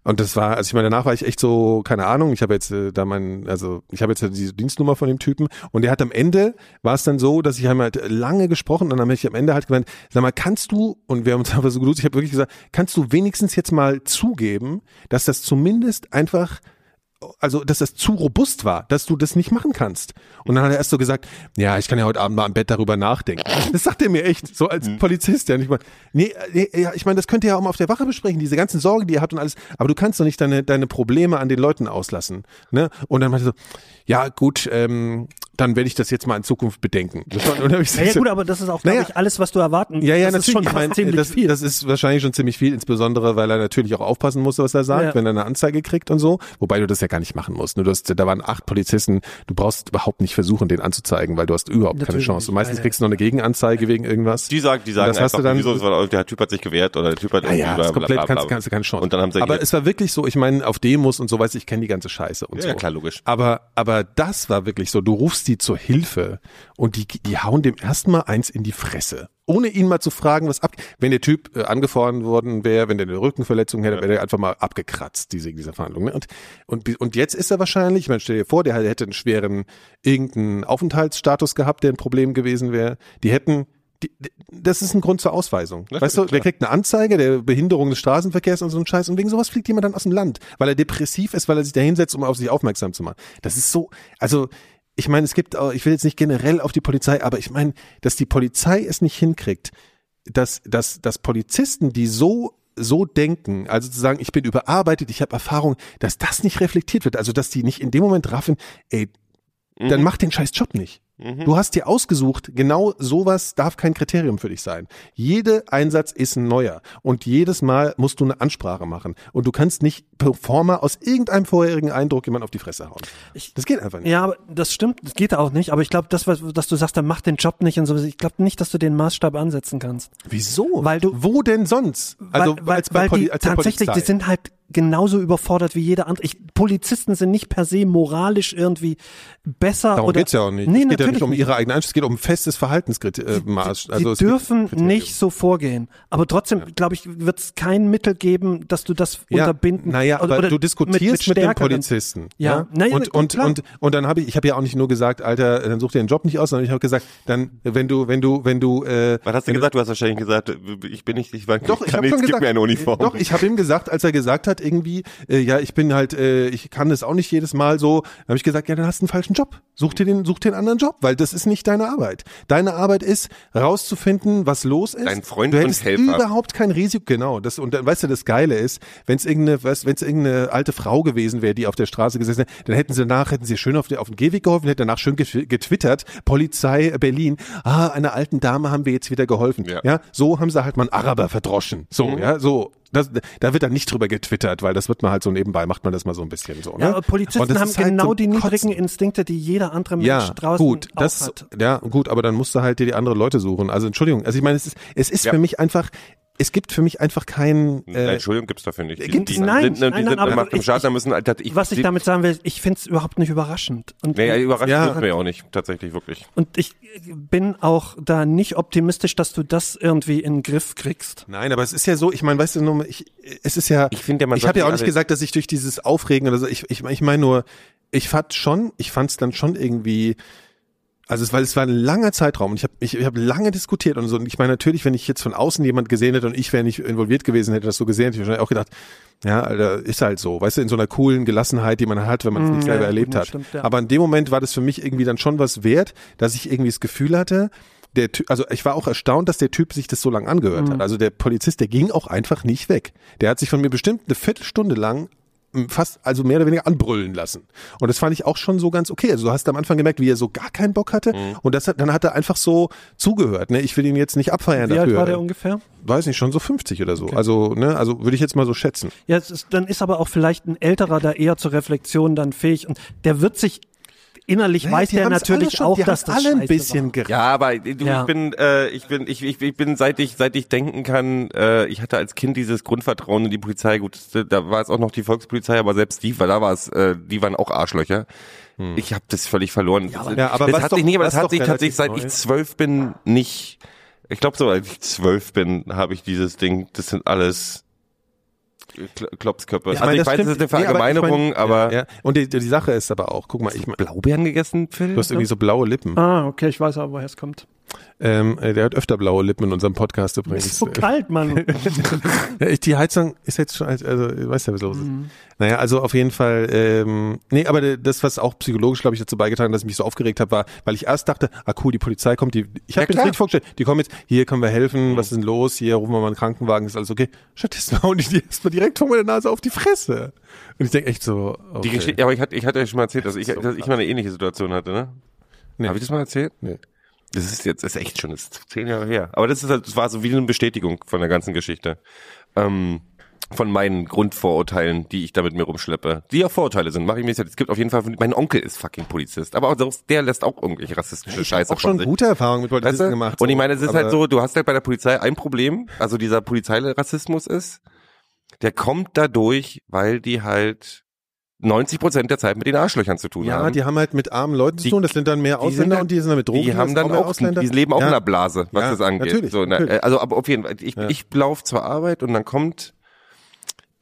und das war, also ich meine, danach war ich echt so, keine Ahnung, ich habe jetzt äh, da mein, also ich habe jetzt ja diese Dienstnummer von dem Typen und der hat am Ende, war es dann so, dass ich haben halt lange gesprochen und dann habe ich am Ende halt gemeint, sag mal, kannst du, und wir haben uns aber so gut, ich habe wirklich gesagt, kannst du wenigstens jetzt mal zugeben, dass das zumindest einfach also dass das zu robust war, dass du das nicht machen kannst. Und dann hat er erst so gesagt, ja, ich kann ja heute Abend mal am Bett darüber nachdenken. Das sagt er mir echt, so als Polizist, ja nicht mal. Nee, nee ja, ich meine, das könnt ihr ja auch mal auf der Wache besprechen, diese ganzen Sorgen, die ihr habt und alles, aber du kannst doch nicht deine, deine Probleme an den Leuten auslassen. Ne? Und dann meinte er so, ja gut, ähm, dann werde ich das jetzt mal in Zukunft bedenken. Das war, ich Ja, gut, aber das ist auch, glaube Naja. ich, alles, was du erwarten. ja, ja, das ist natürlich. schon ich meine, ziemlich das, viel. das ist wahrscheinlich schon ziemlich viel, insbesondere weil er natürlich auch aufpassen muss, was er sagt, Ja. wenn er eine Anzeige kriegt und so. Wobei du das ja gar nicht machen musst. Du hast, da waren acht Polizisten. Du brauchst überhaupt nicht versuchen, den anzuzeigen, weil du hast überhaupt keine Natürlich Chance. Und meistens kriegst du noch eine Gegenanzeige wegen irgendwas. Die sagen, die sagen das hast einfach, du dann- wieso, das war- der Typ hat sich gewehrt oder der Typ hat Ja, irgendwie ja, das ist bla, komplett, bla, bla. kannst, kannst du keine Chance. Und dann haben sie aber es war wirklich so, ich meine, auf Demos und so, weiß ich, ich kenne die ganze Scheiße und Ja, so. ja, klar, logisch. Aber, aber das war wirklich so, du rufst die zur Hilfe und die, die hauen dem erstmal eins in die Fresse. Ohne ihn mal zu fragen, was ab, wenn der Typ äh, angefahren worden wäre, wenn der eine Rückenverletzung hätte, wäre der einfach mal abgekratzt, diese, diese Verhandlung. Ne? Und, und, und jetzt ist er wahrscheinlich, ich meine, stell dir vor, der hätte einen schweren, irgendeinen Aufenthaltsstatus gehabt, der ein Problem gewesen wäre. Die hätten, die, das ist ein Grund zur Ausweisung. Natürlich, weißt du, der klar. kriegt eine Anzeige der Behinderung des Straßenverkehrs und so ein Scheiß und wegen sowas fliegt jemand dann aus dem Land, weil er depressiv ist, weil er sich da hinsetzt, um auf sich aufmerksam zu machen. Das ist so, also ich meine, es gibt, auch, ich will jetzt nicht generell auf die Polizei, aber ich meine, dass die Polizei es nicht hinkriegt, dass, dass, dass Polizisten, die so so denken, also zu sagen, ich bin überarbeitet, ich habe Erfahrung, dass das nicht reflektiert wird, also dass die nicht in dem Moment raffen, ey, dann mach den scheiß Job nicht. Du hast dir ausgesucht, genau sowas darf kein Kriterium für dich sein. Jeder Einsatz ist ein neuer und jedes Mal musst du eine Ansprache machen und du kannst nicht Performer aus irgendeinem vorherigen Eindruck jemand auf die Fresse hauen. das geht einfach nicht. Ja, aber das stimmt, das geht auch nicht. Aber ich glaube, das, was dass du sagst, dann mach den Job nicht und so. Ich glaube nicht, dass du den Maßstab ansetzen kannst. Wieso? Weil du, Wo denn sonst? Also weil, weil, als bei weil Poli die als tatsächlich, Polizei. die sind halt genauso überfordert wie jeder andere. Ich, Polizisten sind nicht per se moralisch irgendwie besser Darum oder. geht's ja auch nicht. Nee, es geht ja nicht um ihre eigene Einstellung, es geht um festes Verhaltensmaß. Also Sie dürfen nicht so vorgehen. Aber trotzdem, glaube ich, wird es kein Mittel geben, dass du das unterbinden Naja, oder- aber oder du diskutierst mit, dem stärkeren- Polizisten. Ja, naja, und, und, klar. und, und dann habe ich, ich habe ja auch nicht nur gesagt, Alter, dann such dir den Job nicht aus, sondern ich habe gesagt, dann, wenn du, wenn du, wenn du, äh, Was hast du gesagt? Du hast wahrscheinlich gesagt, ich bin nicht, ich war, Doch, ich kann nichts, gib mir eine Uniform. Doch, ich habe ihm gesagt, als er gesagt hat, irgendwie, äh, ja, ich bin halt, äh, ich kann das auch nicht jedes Mal so, dann habe ich gesagt, ja, dann hast du einen falschen Job. Such dir den, such dir einen anderen Job, weil das ist nicht deine Arbeit. Deine Arbeit ist, rauszufinden, was los ist. Dein Freund du und hättest Helfer. überhaupt kein Risiko, genau. Das, und dann, weißt du, das Geile ist, wenn es irgendeine, irgendeine alte Frau gewesen wäre, die auf der Straße gesessen hätte, dann hätten sie danach, hätten sie schön auf, die, auf den Gehweg geholfen, hätten danach schön getw- getwittert, Polizei Berlin, ah, einer alten Dame haben wir jetzt wieder geholfen. Ja. ja so haben sie halt mal einen Araber verdroschen. So, Mhm. ja, so. Das, da wird dann nicht drüber getwittert, weil das wird man halt so nebenbei, macht man das mal so ein bisschen so. Ne? Ja, Polizisten das haben halt genau zum die niedrigen Kotzen. Instinkte, die jeder andere Mensch Ja, draußen gut, auch das, hat. ja, gut, aber dann musst du halt dir die andere Leute suchen. Also Entschuldigung, also ich meine, es ist, es ist Ja. für mich einfach, es gibt für mich einfach kein, Nein, äh, Entschuldigung, gibt's dafür nicht. Die, Gibt- die nein, sind, die nein, sind nein, aber gemacht im ich- Schaden, da müssen, Alter, ich, Was ich die, damit sagen will, ich finde es überhaupt nicht überraschend. Und, Nee, überrascht Ja. ja. mir auch nicht, tatsächlich, wirklich. und ich bin auch da nicht optimistisch, dass du das irgendwie in den Griff kriegst. Nein, aber es ist ja so, ich meine, weißt du, nur, ich, es ist ja, Ich finde ja, man ich habe ja auch die nicht gesagt, dass ich durch dieses Aufregen oder so, ich, ich, ich meine nur, ich fand schon, ich fand es dann schon irgendwie, also es war, es war ein langer Zeitraum und ich habe ich, ich hab lange diskutiert und so. Und ich meine natürlich, wenn ich jetzt von außen jemand gesehen hätte und ich wäre nicht involviert gewesen, hätte das so gesehen, hätte ich wahrscheinlich auch gedacht, ja, Alter, ist halt so, weißt du, in so einer coolen Gelassenheit, die man hat, wenn man es Mm, nicht selber ja, erlebt hat. stimmt, ja. Aber in dem Moment war das für mich irgendwie dann schon was wert, dass ich irgendwie das Gefühl hatte, der Ty- also ich war auch erstaunt, dass der Typ sich das so lange angehört Mhm. hat. Also der Polizist, der ging auch einfach nicht weg. Der hat sich von mir bestimmt eine Viertelstunde lang fast, also mehr oder weniger anbrüllen lassen. Und das fand ich auch schon so ganz okay. Also du hast am Anfang gemerkt, wie er so gar keinen Bock hatte. Mhm. Und das hat, dann hat er einfach so zugehört. Ne? Ich will ihn jetzt nicht abfeiern Wie alt dafür. war der ungefähr? Weiß nicht, schon so 50 oder so. Also, ne, also würde ich jetzt mal so schätzen. Ja, ist, dann ist aber auch vielleicht ein älterer da eher zur Reflexion dann fähig und der wird sich innerlich Naja, weiß der natürlich schon- auch, dass das alle ein bisschen war. gerafft. Ja, aber du, Ja. ich bin, äh, ich bin, ich, ich, ich bin, seit ich, seit ich denken kann, äh, ich hatte als Kind dieses Grundvertrauen in die Polizei. Gut, da war es auch noch die Volkspolizei, aber selbst die, weil da war es, äh, die waren auch Arschlöcher. Ich habe das völlig verloren. Ja, Hm. Ja, aber das was hat doch- sich nicht, aber was das hat sich tatsächlich seit ich zwölf bin nicht. Ich glaube so, als ich zwölf bin, habe ich dieses Ding. Das sind alles Kl Klopsköpfe. Ich also ich das weiß, das ist stimmt. eine Nee, aber ich Verallgemeinerung, meine- aber, Ja, ja. Und die, die Sache ist aber auch, guck mal, ich mein, Blaubeeren gegessen, Phil? du hast irgendwie so blaue Lippen. Ah, okay, ich weiß aber, woher es kommt. Ähm, äh, der hat öfter blaue Lippen in unserem Podcast übrigens. Ist so kalt, Mann. Ich, die Heizung ist jetzt schon, also du weißt ja, was los ist. Mhm. Naja, also auf jeden Fall, ähm, nee, aber das, was auch psychologisch, glaube ich, dazu beigetragen hat, dass ich mich so aufgeregt habe, war, weil ich erst dachte, ah cool, die Polizei kommt, die, ich habe Ja, mir das richtig vorgestellt, die kommen jetzt, hier können wir helfen, was ist denn los, hier rufen wir mal einen Krankenwagen, ist alles okay. Stattdessen hauen die die erstmal direkt vor meiner Nase auf die Fresse. Und ich denke echt so, okay. Die Geschichte, ja, aber ich hatte, ich hatte ja schon mal erzählt, dass ich, dass ich mal eine ähnliche Situation hatte, ne? Nee. Habe ich das mal erzählt? Nee. Das ist jetzt, ist echt schon, das ist zehn Jahre her. Aber das ist halt, das war so wie eine Bestätigung von der ganzen Geschichte. Ähm, von meinen Grundvorurteilen, die ich da mit mir rumschleppe. Die ja Vorurteile sind, mache ich mir jetzt. Es gibt auf jeden Fall, mein Onkel ist fucking Polizist. Aber auch der lässt auch irgendwelche rassistische Ich Scheiße auch schon sich. gute Erfahrungen mit Weißt Polizisten du? gemacht. Und ich meine, es ist halt so, du hast halt bei der Polizei ein Problem, also dieser Polizeirassismus ist, der kommt dadurch, weil die halt 90 Prozent der Zeit mit den Arschlöchern zu tun Ja, haben. die haben halt mit armen Leuten zu tun, das sind dann mehr die sind Ausländer dann- und die sind dann mit Drogen. die haben dann auch, Ausländer. die leben auch ja. in einer Blase, was Ja, das angeht. natürlich, so, ne, natürlich. Also, aber auf jeden Fall, ich, Ja. ich laufe zur Arbeit und dann kommt,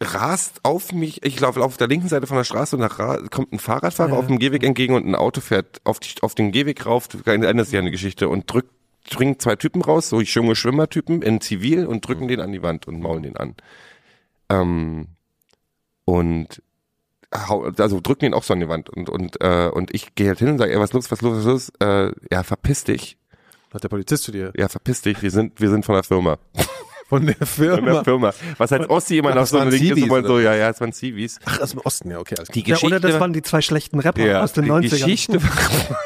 rast auf mich, ich laufe auf der linken Seite von der Straße und da kommt ein Fahrradfahrer Ja. auf dem Gehweg entgegen und ein Auto fährt auf, die, auf den Gehweg rauf, ändert sich ja eine Geschichte und drückt, bringen zwei Typen raus, so junge Schwimmertypen in Zivil und Mhm. drücken den an die Wand und maulen den an. Ähm, und also drücken ihn auch so an die Wand und und äh, und ich gehe halt hin und sage, ey, was los, was los, was los? Äh, ja, verpiss dich. Hat der Polizist zu dir? Ja, verpiss dich. Wir sind wir sind von der Firma. Von der Firma. Von der Firma. Was als Ossi immer noch so eine waren Linke ist Zivis, und so, ja, ja, es waren Civis. Ach, aus dem Osten, ja, okay. Alles klar. Die Ja, Geschichte oder das waren die zwei schlechten Rapper aus den die 90ern. Geschichte war,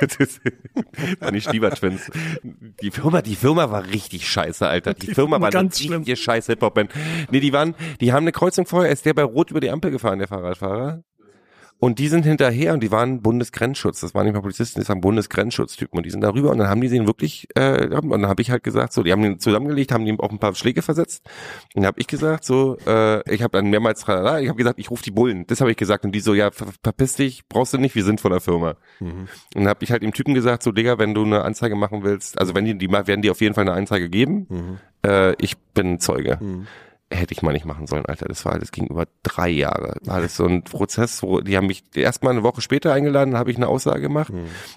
das waren die Stieber-Twins. Die Firma, die Firma war richtig scheiße, Alter. Die, Die Firma war eine ganz schlimm. richtige scheiß Hip-Hop-Band. Nee, die waren, die haben eine Kreuzung vorher, ist der bei Rot über die Ampel gefahren, der Fahrradfahrer. Und die sind hinterher und die waren Bundesgrenzschutz. Das waren nicht mal Polizisten, das waren Bundesgrenzschutztypen. Und die sind darüber und dann haben die den wirklich, äh, und dann habe ich halt gesagt, so, die haben den zusammengelegt, haben ihm auch ein paar Schläge versetzt. Und dann habe ich gesagt, so, äh, ich habe dann mehrmals, ich habe gesagt, ich rufe die Bullen. Das habe ich gesagt. Und die so, ja, ver verpiss dich, brauchst du nicht, wir sind von der Firma. Und dann habe ich halt dem Typen gesagt, so, Digga, wenn du eine Anzeige machen willst, also wenn die, die werden die auf jeden Fall eine Anzeige geben. Äh, ich bin Zeuge hätte ich mal nicht machen sollen, Alter. Das war, das ging über drei Jahre. War das so ein Prozess, wo die haben mich erst mal eine Woche später eingeladen, habe ich eine Aussage gemacht.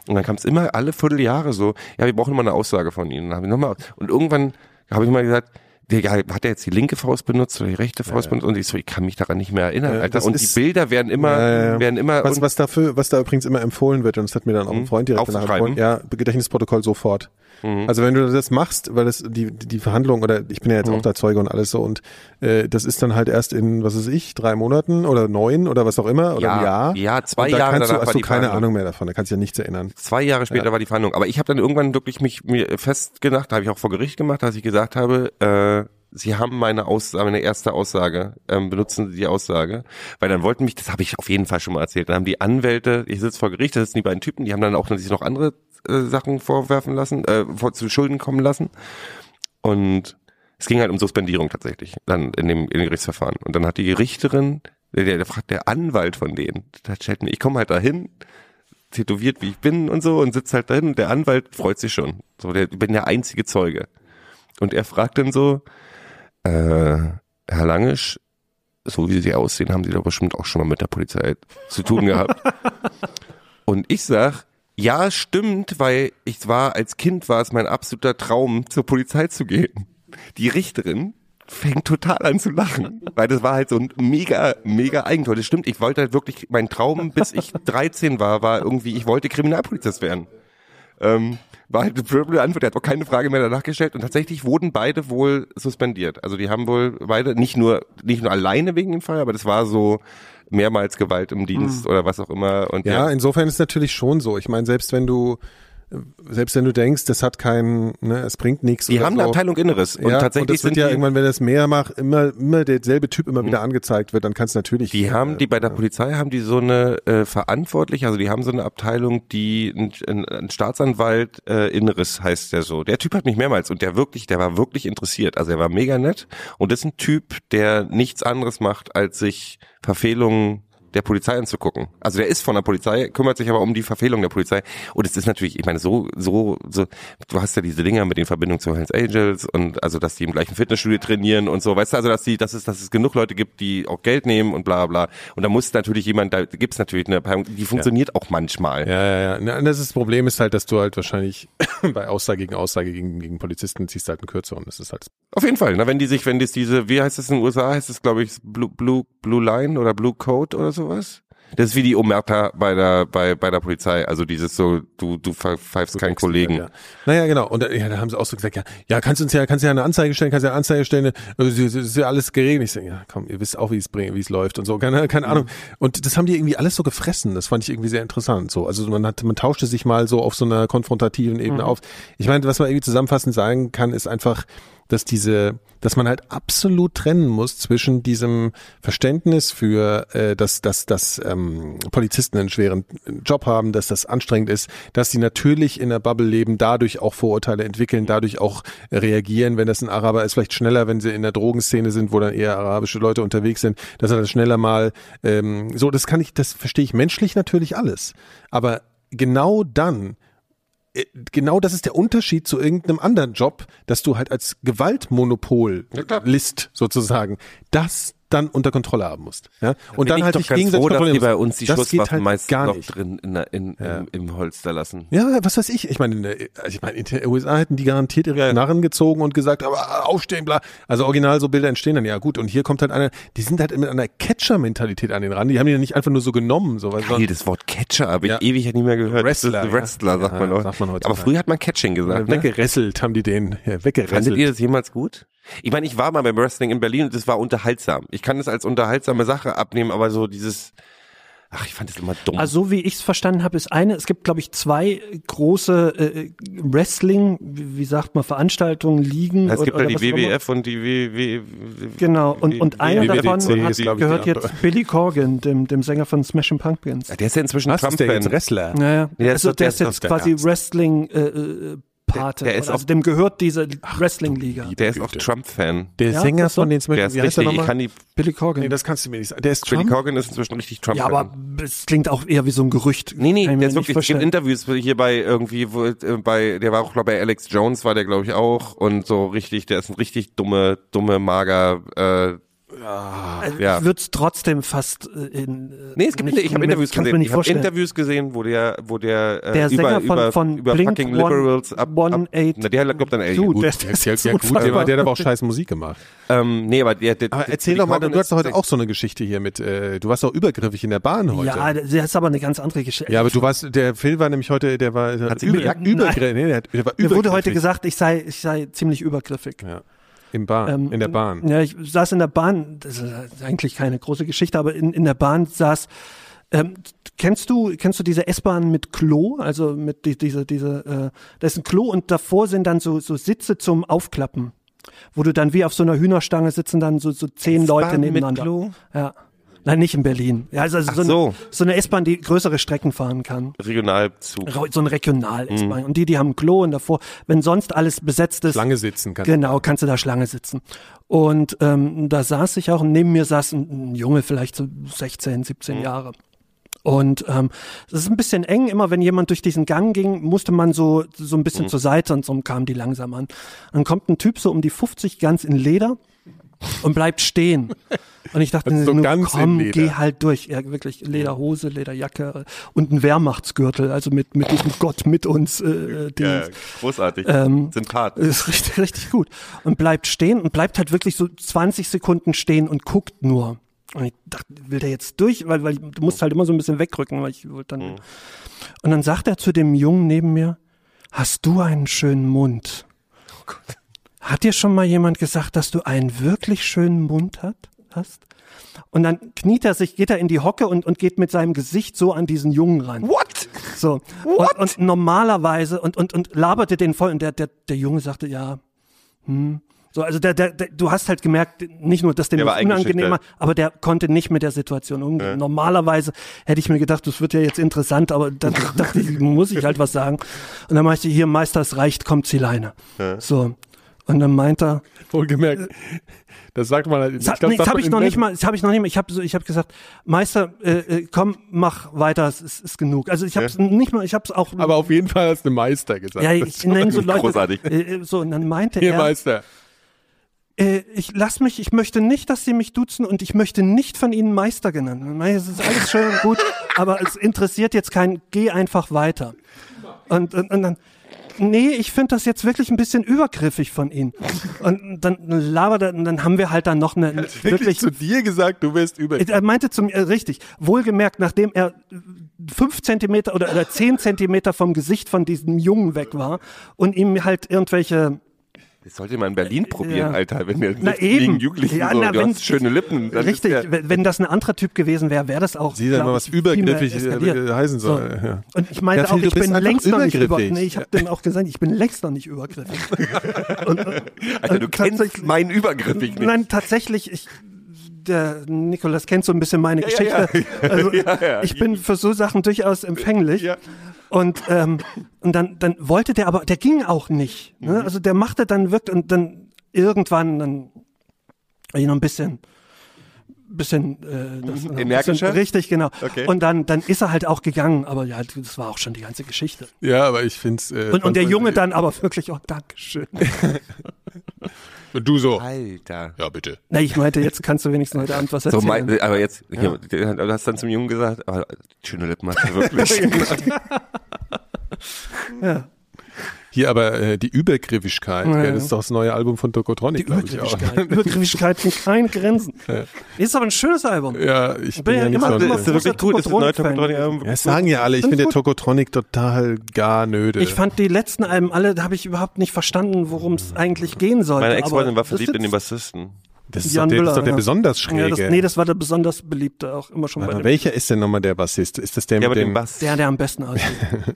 Und dann kam es immer alle Vierteljahre so, ja, wir brauchen immer eine Aussage von Ihnen. Und, dann hab ich noch mal, und irgendwann habe ich mal gesagt, Digga, hat er jetzt die linke Faust benutzt oder die rechte Faust benutzt? Und ich so, ich kann mich daran nicht mehr erinnern, Ja, Alter. Und die ist- Bilder werden immer, Ja, ja, ja. werden immer, Was, was dafür, was da übrigens immer empfohlen wird, und das hat mir dann auch ein Mhm. Freund direkt empfohlen, ja, Gedächtnisprotokoll sofort. Mhm. Also wenn du das machst, weil das die die Verhandlung oder ich bin ja jetzt Mhm. auch der Zeuge und alles so und äh, das ist dann halt erst in was weiß ich drei Monaten oder neun oder was auch immer oder Ja, ein Jahr. ja, zwei und da Jahre kannst du, hast du keine Verhandlung. Ahnung mehr davon, da kannst du ja nichts erinnern. Zwei Jahre später Ja. war die Verhandlung. Aber ich habe dann irgendwann wirklich mich mir festgedacht, habe ich auch vor Gericht gemacht, dass ich gesagt habe, äh, Sie haben meine Aussage, meine erste Aussage, ähm, benutzen Sie die Aussage, weil dann wollten mich, das habe ich auf jeden Fall schon mal erzählt, dann haben die Anwälte, ich sitze vor Gericht, das sind die beiden Typen, die haben dann auch sich noch andere äh, Sachen vorwerfen lassen, äh, vor, zu Schulden kommen lassen und es ging halt um Suspendierung tatsächlich, dann in dem, in dem Gerichtsverfahren. Und dann hat die Richterin, der, der, der Anwalt von denen, der stellt mir, ich komme halt dahin, tätowiert wie ich bin und so und sitzt halt dahin und der Anwalt freut sich schon. So, der ich bin der einzige Zeuge. Und er fragt dann so, äh, Herr Langisch, so wie Sie aussehen, haben Sie doch bestimmt auch schon mal mit der Polizei zu tun gehabt. und ich sag, ja, stimmt, weil ich war, als Kind war es mein absoluter Traum, zur Polizei zu gehen. Die Richterin fängt total an zu lachen, weil das war halt so ein mega, mega Eigentor. Das stimmt, ich wollte halt wirklich, mein Traum, bis ich 13 war, war irgendwie, ich wollte Kriminalpolizist werden. Ähm, War halt eine blöde Antwort, er hat auch keine Frage mehr danach gestellt und tatsächlich wurden beide wohl suspendiert. Also die haben wohl beide, nicht nur, nicht nur alleine wegen dem Fall, aber das war so mehrmals Gewalt im Dienst oder was auch immer. Und Ja, insofern ist natürlich schon so. Ich meine, selbst wenn du selbst wenn du denkst, das hat keinen, ne, es bringt nichts. Die haben so. eine Abteilung Inneres und ja, tatsächlich und das wird sind ja irgendwann, wenn das mehr macht, immer, immer derselbe Typ immer wieder angezeigt wird, dann kannst du natürlich. Die haben, äh, die bei der Polizei haben die so eine äh, verantwortliche, also die haben so eine Abteilung, die ein, ein, ein Staatsanwalt äh, Inneres heißt der so. Der Typ hat mich mehrmals und der wirklich, der war wirklich interessiert. Also er war mega nett und das ist ein Typ, der nichts anderes macht, als sich Verfehlungen der Polizei anzugucken. Also der ist von der Polizei, kümmert sich aber um die Verfehlung der Polizei. Und es ist natürlich, ich meine, so, so, so, du hast ja diese Dinger mit den Verbindungen zu Hells Angels und also, dass die im gleichen Fitnessstudio trainieren und so, weißt du, also, dass die, dass es, dass es genug Leute gibt, die auch Geld nehmen und bla, bla. Und da muss natürlich jemand, da gibt's natürlich eine Abteilung, die funktioniert auch manchmal. Ja, ja, ja. Na, Das, ist das Problem ist halt, dass du halt wahrscheinlich bei Aussage gegen Aussage gegen, gegen Polizisten ziehst halt einen kürzeren. Das ist halt Auf jeden Fall, na, wenn die sich, wenn das diese, wie heißt das in den USA, heißt es, glaube ich, Blue, Blue, Blue Line oder Blue Code oder sowas? Das ist wie die Omerta bei der, bei, bei der Polizei. Also dieses so, du, du pfeifst keinen Kollegen. Ja. Naja, genau. Und äh, ja, da haben sie auch so gesagt, ja, ja, kannst du uns ja, kannst du ja eine Anzeige stellen, kannst du ja eine Anzeige stellen, das ist ja alles geregelt. Ich sage, ja, komm, ihr wisst auch, wie es bringt, wie es läuft und so, keine, keine Ahnung. Und das haben die irgendwie alles so gefressen. Das fand ich irgendwie sehr interessant. So, also man hat, man tauschte sich mal so auf so einer konfrontativen Ebene Mhm. auf. Ich meine, was man irgendwie zusammenfassend sagen kann, ist einfach, dass diese, dass man halt absolut trennen muss zwischen diesem Verständnis für, äh, dass, dass, dass ähm, Polizisten einen schweren Job haben, dass das anstrengend ist, dass sie natürlich in der Bubble leben, dadurch auch Vorurteile entwickeln, dadurch auch reagieren, wenn das ein Araber ist, vielleicht schneller, wenn sie in der Drogenszene sind, wo dann eher arabische Leute unterwegs sind, dass er das schneller mal ähm, so, das kann ich, das verstehe ich menschlich natürlich alles. Aber genau dann genau das ist der Unterschied zu irgendeinem anderen Job, dass du halt als Gewaltmonopol List sozusagen. Das dann unter Kontrolle haben musst. Ja? Und Bin dann ich halt dich gegenseitig froh, dass die bei uns die Schusswaffen halt meistens gar noch nicht. drin in, in, Ja. im, im Holster lassen. Ja, was weiß ich. Ich meine, in der, also ich meine, in den USA hätten die garantiert ihre Narren gezogen und gesagt, aber aufstehen, bla. Also original so Bilder entstehen dann, ja gut. Und hier kommt halt einer, die sind halt mit einer Catcher-Mentalität an den ran. Die haben die ja nicht einfach nur so genommen. So, Geil, das Wort Catcher habe ich Ja. ewig nicht mehr gehört. Wrestler, ist ja. Wrestler, sagt man sagt man heutzutage. Aber früher hat man Catching gesagt. Ne? weggeresselt haben die den. Ja, weggeresselt. Fandet ihr das jemals gut? Ich meine, ich war mal beim Wrestling in Berlin und das war unterhaltsam. Ich kann das als unterhaltsame Sache abnehmen, aber so dieses, ach, ich fand das immer dumm. Also so wie ich es verstanden habe, ist eine, es gibt glaube ich zwei große äh, Wrestling, wie, wie sagt man, Veranstaltungen, Ligen. es gibt oder, ja die. WWF und die WW. Genau, und, und einer davon hat, gehört jetzt. Billy Corgan, dem, dem Sänger von Smashing Pumpkins. Der ist ja inzwischen Trump-Fan. Wrestler? Naja, der also ist- der der ist ist jetzt quasi. Wrestling äh, äh, Pate. Der- der ist also auch- dem gehört diese Wrestling-Liga. Der ist auch Trump-Fan. Der Ja, Sänger ist von den Der ist wie heißt der richtig, ich kann die, Billy Corgan. Nee, das kannst du mir nicht sagen. Der ist Billy Trump? Corgan ist inzwischen richtig Trump-Fan. ja, aber es klingt auch eher wie so ein Gerücht. Nee, nee, der ist wirklich, es gibt. Interviews hier bei irgendwie, wo, äh, bei, der war auch, glaube ich, bei Alex Jones war der, glaube ich, auch. Und so richtig, der ist ein richtig dumme, dumme, mager, äh, Also ja. Ich würde es trotzdem fast äh, in. äh, Nee, es gibt, nicht- ich habe Interviews gesehen. Ich habe. Interviews gesehen, wo der, wo der, äh, Der über, Sänger von, über, von über Blink fucking One- Liberals ab, ab, 18 na, der hat, glaubt dann, ey, Dude, gut. der, Ja, ja, ja, gut, der, war- der hat aber auch scheiß Musik gemacht. Ähm, nee, aber der, der Aber der- erzähl doch mal, du hast doch heute ist- auch so eine Geschichte hier mit, äh, du warst doch übergriffig in der Bahn heute. Ja, das ist aber eine ganz andere Geschichte. Ja, aber du warst, der Phil war nämlich heute, der war über, übergriffig. Nee, der, der war Mir wurde heute übergriffig. gesagt, ich sei, ich sei ziemlich übergriffig. Ja. Im Bahn, Ähm, in der Bahn. Ja, ich saß in der Bahn, das ist eigentlich keine große Geschichte, aber in, in der Bahn saß, ähm, kennst du, kennst du diese S-Bahn mit Klo? Also mit die, diese, diese, äh, da ist ein Klo und davor sind dann so, so Sitze zum Aufklappen. Wo du dann wie auf so einer Hühnerstange sitzen dann so, so zehn Leute mit nebeneinander. Klo? Ja. Nein, nicht in Berlin. Ja, also, also Ach so, so. Eine, so eine S-Bahn, die größere Strecken fahren kann. Regionalzug. So ein Mhm. Regional-S-Bahn. Und die, die haben ein Klo und davor, wenn sonst alles besetzt ist, Schlange sitzen kann. Genau, kannst du da Schlange sitzen. Und ähm, da saß ich auch und neben mir saß ein, ein Junge, vielleicht so 16, 17 Mhm. Jahre. Und ähm, es ist ein bisschen eng. Immer wenn jemand durch diesen Gang ging, musste man so so ein Mhm. bisschen zur Seite und so kamen die langsam an. Dann kommt ein Typ so um die 50 ganz in Leder und bleibt stehen. Und ich dachte, Also so nur, komm, geh halt durch. Ja, wirklich Lederhose, Lederjacke und ein Wehrmachtsgürtel, also mit mit diesem Gott mit uns. Äh, Ding. Ja, großartig. Ähm, Sympath. ist richtig, richtig gut. Und bleibt stehen und bleibt halt wirklich so 20 Sekunden stehen und guckt nur. Und ich dachte, will der jetzt durch? Weil, weil du musst halt immer so ein bisschen wegrücken, weil ich wollte dann. Und dann sagt er zu dem Jungen neben mir, hast du einen schönen Mund? Hat dir schon mal jemand gesagt, dass du einen wirklich schönen Mund hat, hast? Und dann kniet er sich, geht er in die Hocke und, und geht mit seinem Gesicht so an diesen Jungen ran. What? So. Und, und normalerweise, und, und, und laberte den voll, und der, der, der Junge sagte, ja, hm. So, also der, der, der, du hast halt gemerkt, nicht nur, dass dem Der war das unangenehm war, aber der konnte nicht mit der Situation umgehen. Normalerweise hätte ich mir gedacht, das wird ja jetzt interessant, aber dann dachte ich, muss ich halt was sagen. Und dann meinte ich, hier, Meister, es reicht, kommt Zieleine. So. Und dann meint er, Wohlgemerkt. Das sagt man halt. hat- glaub, das habe ich in noch nicht mal, das habe ich noch nicht mal, ich habe ich habe gesagt, Meister, äh, äh, komm, mach weiter, es ist, ist genug. Also ich habe es nicht mal, ich habe es auch Aber auf jeden Fall hast du Meister gesagt. ja, ich nenne so Leute, großartig. Äh, äh, so und dann meinte Hier, er, Meister. äh, ich lass mich, ich möchte nicht, dass sie mich duzen und ich möchte nicht von ihnen Meister genannt. Es ist alles schön und gut, aber es interessiert jetzt keinen, geh einfach weiter. Und, und, und dann, nee, ich finde das jetzt wirklich ein bisschen übergriffig von ihnen. Und dann labert er, und dann haben wir halt dann noch eine, Wirklich, wirklich, zu dir gesagt, du bist über. er meinte zu mir, äh, richtig, wohlgemerkt, nachdem er äh, fünf Zentimeter oder, oder zehn Zentimeter vom Gesicht von diesem Jungen weg war und ihm halt irgendwelche Das sollte man in Berlin probieren, Ja. Alter. Wenn der Na eben. Jugendlichen Ja, so, na, du wenn- hast schöne Lippen. dann Richtig, Ist der, wenn, das ein anderer Typ gewesen wäre, wäre das auch. Sieh mal, was übergriffig äh, äh, heißen soll. So. Ja. Und ich meinte Ja, auch, ich bin längst noch nicht über, übergriffig. nee, ich habe dann auch gesagt, ich bin längst noch nicht übergriffig. und, Alter, du kennst meinen Übergriffig nicht. Nein, tatsächlich, ich, der Nikolas kennt so ein bisschen meine ja, Geschichte. ja. Also Ja, ja. ich bin für so Sachen durchaus empfänglich. Ja. Und, ähm, und dann, dann wollte der aber, der ging auch nicht. Mhm. Ne? Also der machte dann wirklich und dann irgendwann dann ich noch ein bisschen bisschen äh, das, ein Energischer? Bisschen, richtig genau Okay. und dann dann ist er halt auch gegangen aber ja das war auch schon die ganze Geschichte Ja, aber ich find's. Äh, und, und der Junge dann aber wirklich oh Dankeschön Und du so. Alter. Ja, bitte. Na, ich meinte jetzt kannst du wenigstens heute Abend was So, erzählen mein, aber jetzt, hier, du hast dann zum Jungen gesagt, aber schöne Lippen hast du wirklich. Ja. Hier aber äh, die Übergriffigkeit, Ja, ja, ja. das ist doch das neue Album von Tokotronic, die glaube ich auch. Übergriffigkeit kennt keine Grenzen ist aber ein schönes Album Ja, ich Bin bin ja ja nicht immer- so immer ein, ist das wirklich gut? Ist das neue. Tokotronic-Album? Ja, das sagen ja alle, ich finde. Tokotronic total gar nöde. Ich fand die letzten Alben alle, da habe ich überhaupt nicht verstanden, worum es eigentlich gehen sollte. Meine Ex-Freundin war verliebt in den ist- Bassisten. das ist Jan doch der, das ist Müller, doch der ja. besonders Ja, das, schräge. nee, das war der besonders beliebte, auch immer schon Warte bei dem, welcher ist denn nochmal der Bassist? Ist das der Ja, mit mit dem, dem Bass. der, der am besten aussieht.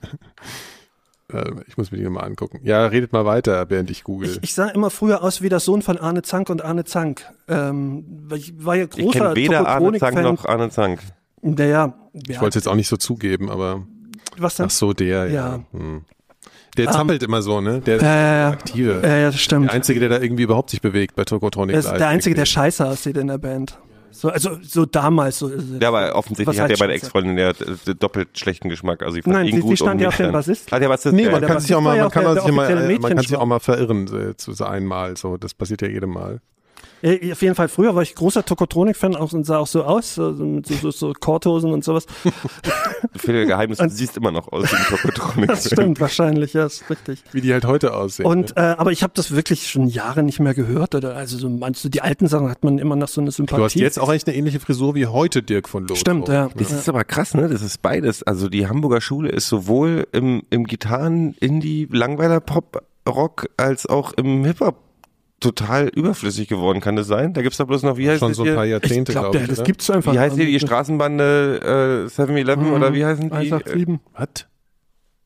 Äh, ich muss mir die nochmal angucken. Ja, redet mal weiter, während ich google. Ich, ich sah immer früher aus wie der Sohn von Arne Zank und Arne Zank. Ähm, ich war ja Ich großer kenne weder Arne Zank noch Arne Zank. Der, ja, ich wollte es jetzt auch nicht so zugeben, aber was denn? ach so, der, ja. Ja. Hm. Der zappelt immer so, ne? Der ist ja. aktive. Ja, ja, das stimmt. Der Einzige, der da irgendwie überhaupt sich bewegt bei Tokotronic. Er ist der Einzige, der scheiße aussieht in der Band. So, also so damals. So, Ja, aber offensichtlich hat ja meine? Ex-Freundin ja äh, doppelt schlechten Geschmack. Also ich fand Nein, ihn die- gut die stand und ja auf dem Bassist. Ah, der Bassist. Nee, ja, man kann sich auch mal, ja man auch kann sich man kann auch mal verirren äh, zu so einmal. So, das passiert ja jedem Mal. Ja, auf jeden Fall, früher war ich großer Tokotronik-Fan auch und sah auch so aus, so, mit so, so, so Korthosen und sowas. Viele Geheimnis, du siehst immer noch aus wie ein Tokotronic. Das stimmt wahrscheinlich, ja, ist richtig. Wie die halt heute aussehen. Und äh, aber ich habe das wirklich schon Jahre nicht mehr gehört. Oder also so meinst du, die alten Sachen hat man immer noch so eine Sympathie. du hast jetzt auch eigentlich eine ähnliche Frisur wie heute Dirk von Loth. Stimmt, ja. Das ist aber krass, ne? Das ist beides. Also die Hamburger Schule ist sowohl im, im Gitarren, Indie, Langweiler Pop, Rock als auch im Hip-Hop total überflüssig geworden, kann das sein? Da gibt's doch bloß noch, wie heißt Schon das so ein paar Ich Jahrzehnte, glaube, glaube ich. das oder? gibt's einfach. Wie heißt die, die Straßenbande äh, 7-Eleven oder wie heißen die? 187. Was?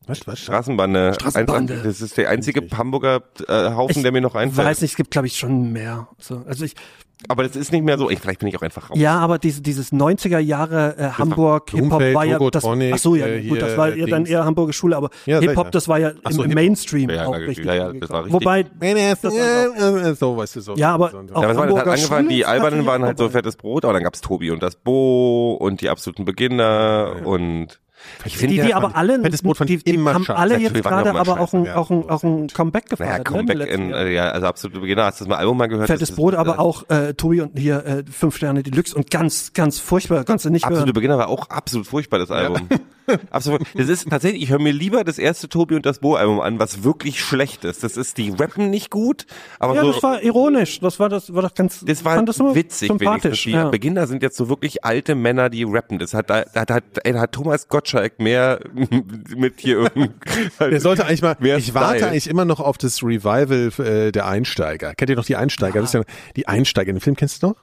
Was, was? Straßenbande. Straßenbande. Ein- Das ist der einzige Hamburger äh, Haufen, der mir noch einfällt. weiß nicht, es gibt glaube ich schon mehr. So, also ich, Aber das ist nicht mehr so. Ich, vielleicht bin ich auch einfach raus. ja, aber diese, dieses 90er Jahre äh, Hamburg Hip Hop Blumfeld, war ja das, ach so ja, äh, gut, das war äh, ja dann Dings. eher Hamburger Schule, aber Ja, Hip sicher. Hop, das war ja Ach so, im, im Hip-Hop. Mainstream Ja, auch ja, richtig. ja, ja, das war richtig. Wobei, so, weißt du, so. ja, aber so, auch Ja, das? Hat Hamburger angefangen, Schule die Albernen waren halt so fettes Brot, aber dann gab's Tobi und das Bo und die absoluten Beginner und ich finde die, die ja, aber alle, Brot fand die, die haben alle jetzt gerade aber auch ein, scheiße, auch ein, auch ein Comeback gefeiert. naja, ne, Comeback letzten in, äh, ja, also absolute Beginner, hast du das mal Album mal gehört? Fettes Brot, aber auch äh, Tobi und hier äh, fünf Sterne Deluxe und ganz, ganz furchtbar, kannst du nicht Absolute hören. Beginner war auch absolut furchtbar, das Album. Absolut. Das ist tatsächlich, ich höre mir lieber das erste Tobi und das Bo-Album an, was wirklich schlecht ist. Das ist, die rappen nicht gut, aber Ja, so. das war ironisch. Das war das war doch ganz. das war fand das immer witzig, sympathisch. Die Ja. Beginner sind jetzt so wirklich alte Männer, die rappen. Das hat, da, da, da, ey, da hat Thomas Gottschalk mehr mit hier irgendwie. Der sollte eigentlich mal, Mehr ich warte Style. eigentlich immer noch auf das Revival äh, der Einsteiger. Kennt ihr noch die Einsteiger? Das ist ja, die Einsteiger, den Film kennst du noch?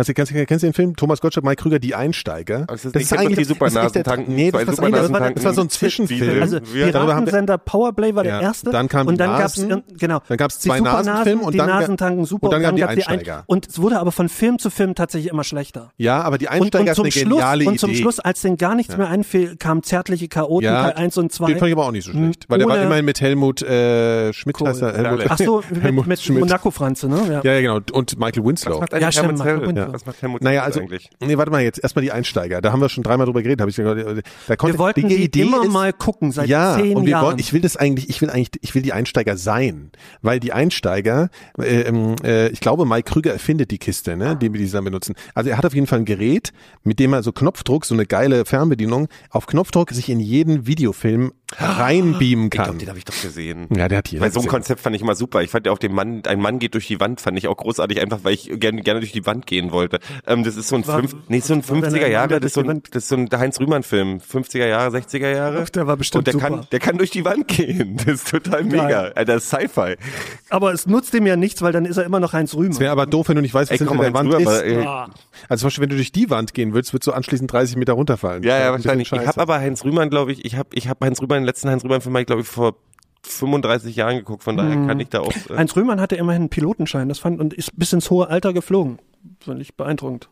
Hast du, kennst, du- kennst du den Film? Thomas Gottschalk, Mike Krüger, die Einsteiger. Aber das ist doch die Supernasentanken, Nee, zwei das, war das, war, das war so ein Zwischenfilm. Also Wir- darüber haben wir- Piratensender Powerplay war der Ja, erste. dann kam und die dann gab's Nasen, äh, genau. dann gab's die zwei Supernasen, Nasenfilme und die dann Nasentanken super und dann kamen die gab's Einsteiger. und es wurde aber von Film zu Film tatsächlich immer schlechter. Ja, aber die Und, Einsteiger und ist zum eine Schluss geniale und zum Idee. Schluss, als denen gar nichts mehr einfiel, kamen zärtliche Chaoten ja, Teil 1 und 2. Den fand ich aber auch nicht so schlecht. Weil der war immerhin mit Helmut äh, Schmidt Cool. heißt er. Helmut, Ach so, mit, mit Schmidt. Monaco-Franze, ne? Ja. Ja, ja, genau. Und Michael Winslow. Eigentlich Ja, stimmt, Helmut Winter. Was macht Helmut Naja, also, eigentlich? nee, warte mal jetzt, erstmal die Einsteiger. Da haben wir schon dreimal drüber geredet, habe ich gesagt. Da konnte, Wir wollten die die Idee immer ist, mal gucken, seit ja, zehn und wir Jahren. wollen, ich will das eigentlich, ich will eigentlich, ich will die Einsteiger sein, weil die Einsteiger, äh, ähm, äh, ich glaube, Mike Krüger erfindet die Kiste, ne, die wir dann benutzen. Also er hat auf jeden Fall ein Gerät, mit dem er so Knopfdruck, so eine geile Fernbedienung, auf Knopfdruck sich in jeden Videofilm reinbeamen Ich kann. glaube, den habe ich doch gesehen. ja, der hat hier. Weil so ein Konzept fand ich immer super. Ich fand ja auch den Mann, ein Mann geht durch die Wand, fand ich auch großartig, einfach weil ich gerne, gerne durch die Wand gehen wollte. Ähm, das ist so ein, War- fünf, nee, so ein war denn 50er ein Jahre, der das ist so ein, das ist so ein Heinz-Rühmann-Film. 50er Jahre, 60er Jahre. Ach, der war bestimmt Und der super. kann, der kann durch die Wand gehen. Das ist total mega. Geil. Alter, das ist Sci-Fi. Aber es nutzt ihm ja nichts, weil dann ist er immer noch Heinz Rühmer. Es wäre aber doof, wenn du nicht weißt, was Ey, hinter komm der mal Wand drüber, ist. aber, ey, Also zum Beispiel, wenn du durch die Wand gehen willst, würdest du anschließend 30 Meter runterfallen. Ja, ja, wahrscheinlich. Ich habe aber Heinz Rühmann, glaube ich, ich habe ich hab Heinz Rühmann, den letzten Heinz Rühmann-Film, habe ich, glaube ich, vor 35 Jahren geguckt, von daher kann ich da auch. Äh, Heinz Rühmann hatte immerhin einen Pilotenschein, das fand und ist bis ins hohe Alter geflogen. Fand ich beeindruckend.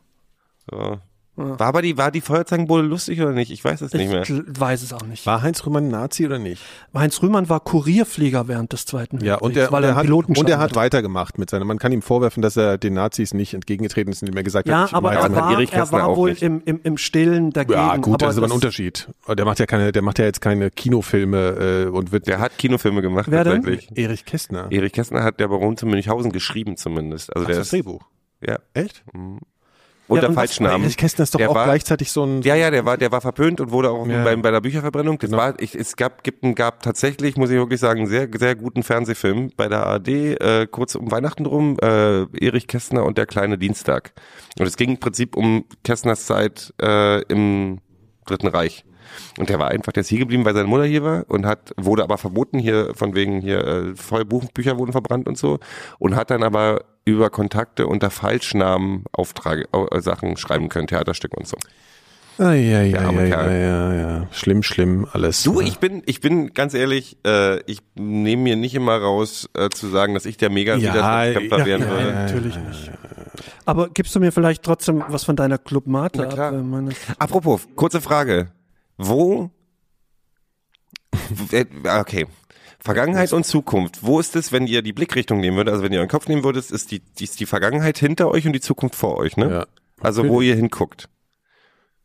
so. War aber die, war die Feuerzangenbowle lustig oder nicht? Ich weiß es nicht Ich mehr. gl- weiß es auch nicht. War Heinz Rühmann ein Nazi oder nicht? Heinz Rühmann war Kurierflieger während des Zweiten Ja, und Weltkriegs, er, weil und er hat, und er hat weitergemacht mit seiner. Man kann ihm vorwerfen, dass er den Nazis nicht entgegengetreten ist, indem er gesagt Ja, hat, ich aber er war, er war auch wohl im, im, im Stillen dagegen. Ja, gut, das ist aber ein Unterschied. Der macht ja keine, der macht ja jetzt keine Kinofilme äh, und wird Der hat Kinofilme gemacht, Wer denn? Erich Kästner. Erich Kästner hat der Baron zu Münchhausen geschrieben zumindest. Also Ach, der das ist, Drehbuch. ja, Echt? Unter und was- falschen Namen. Erich Kästner ist doch Der auch war- gleichzeitig so ein. Ja, ja, der war, der war verpönt und wurde auch Ja. bei, bei der Bücherverbrennung. Das Genau. war, ich, es gab, gibt, gab tatsächlich, muss ich wirklich sagen, einen sehr, sehr guten Fernsehfilm bei der ARD, äh, kurz um Weihnachten rum, äh, Erich Kästner und der kleine Dienstag. Und es ging im Prinzip um Kästners Zeit äh, im Dritten Reich. Und der war einfach, der ist hier geblieben, weil seine Mutter hier war und hat, wurde aber verboten hier, von wegen hier, äh, voll Buchbücher wurden verbrannt und so. Und hat dann aber über Kontakte unter Falschnamen Aufträge, äh, Sachen schreiben können, Theaterstücke und so. Ah, ja, ja, ja, ja, ja, ja. Schlimm, schlimm, alles. Du, ich bin, ich bin ganz ehrlich, äh, ich nehme mir nicht immer raus, äh, zu sagen, dass ich der mega Ja, Widerstandskämpfer ja, werden ja, würde. ja. Natürlich nicht. Aber gibst du mir vielleicht trotzdem was von deiner Club Mate Na klar. ab? äh, Apropos, kurze Frage. Wo, äh, okay. Vergangenheit und Zukunft. Wo ist es, wenn ihr die Blickrichtung nehmen würdet? Also wenn ihr euren Kopf nehmen würdet, ist die, die, ist die Vergangenheit hinter euch und die Zukunft vor euch, ne? Ja. Also wo ihr hinguckt.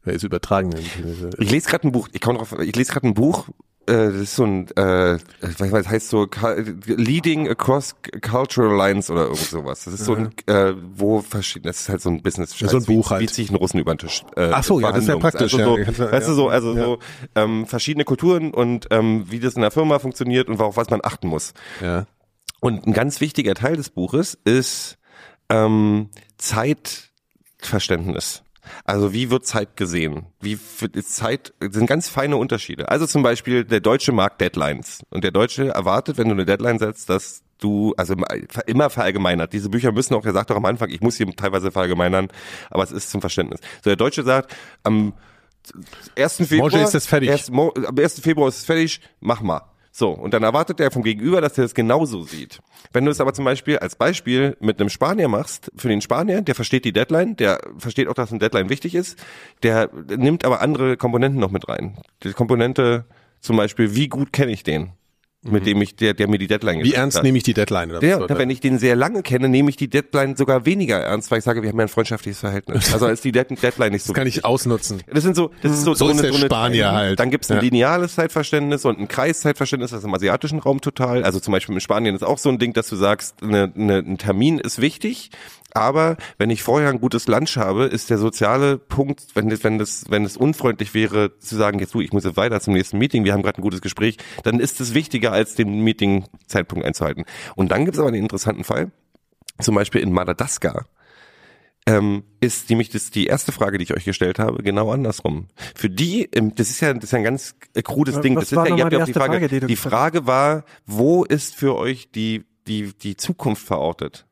Er ist übertragen. Ich lese gerade ein Buch, ich komme drauf, ich lese gerade ein Buch, das ist so ein, äh, ich weiß, was heißt so, Leading Across Cultural Lines oder irgend sowas. Das ist so ein, äh, wo verschiedene, das ist halt so ein Business. Ja, so ein Buch wie, halt. Wie ziehe ich einen Russen über den Tisch? Äh, Ach so, ja, das ist ja praktisch, Also so. Ja. weißt du so, also Ja. so, ähm, verschiedene Kulturen und ähm, wie das in der Firma funktioniert und auf was man achten muss. Ja. Und ein ganz wichtiger Teil des Buches ist ähm, Zeitverständnis. Also wie wird Zeit gesehen? Wie ist Zeit es sind ganz feine Unterschiede. Also zum Beispiel der Deutsche mag Deadlines und der Deutsche erwartet, wenn du eine Deadline setzt, dass du also immer verallgemeinert. Diese Bücher müssen auch, er sagt auch am Anfang, ich muss sie teilweise verallgemeinern, aber es ist zum Verständnis. So der Deutsche sagt, am 1. Februar Morgen ist das fertig. Erst, am 1. Februar ist es fertig, mach mal. So, und dann erwartet er vom Gegenüber, dass er das genauso sieht. Wenn du es aber zum Beispiel als Beispiel mit einem Spanier machst, für den Spanier, der versteht die Deadline, der versteht auch, dass eine Deadline wichtig ist, der nimmt aber andere Komponenten noch mit rein. Die Komponente zum Beispiel, wie gut kenne ich den, mit dem ich, der, der mir die Deadline Wie ernst hat. nehme ich die Deadline? Oder was sollte- wenn ich den sehr lange kenne, nehme ich die Deadline sogar weniger ernst, weil ich sage, wir haben ja ein freundschaftliches Verhältnis. Also ist die Dead- Deadline nicht so das kann ich ausnutzen. das sind so, das ist so, So ist eine, der eine Spanier Teilung. halt. Dann gibt's ein Ja. lineales Zeitverständnis und ein Kreiszeitverständnis, das ist im asiatischen Raum total. Also zum Beispiel in Spanien ist auch so ein Ding, dass du sagst, eine, eine, ein Termin ist wichtig, Aber wenn ich vorher ein gutes Lunch habe, ist der soziale Punkt, wenn das, wenn das, wenn es unfreundlich wäre, zu sagen, jetzt du, ich muss jetzt weiter zum nächsten Meeting, wir haben gerade ein gutes Gespräch, dann ist es wichtiger, als den Meeting-Zeitpunkt einzuhalten. Und dann gibt es aber einen interessanten Fall, zum Beispiel in Madagaskar. Ähm, ist nämlich das die erste Frage, die ich euch gestellt habe, genau andersrum. Für die, das ist ja, das ist ja ein ganz krudes Was Ding. Das ist ja, ihr habt die ja auch die erste Frage, Frage, die die Frage war, wo ist für euch die, die, die Zukunft verortet?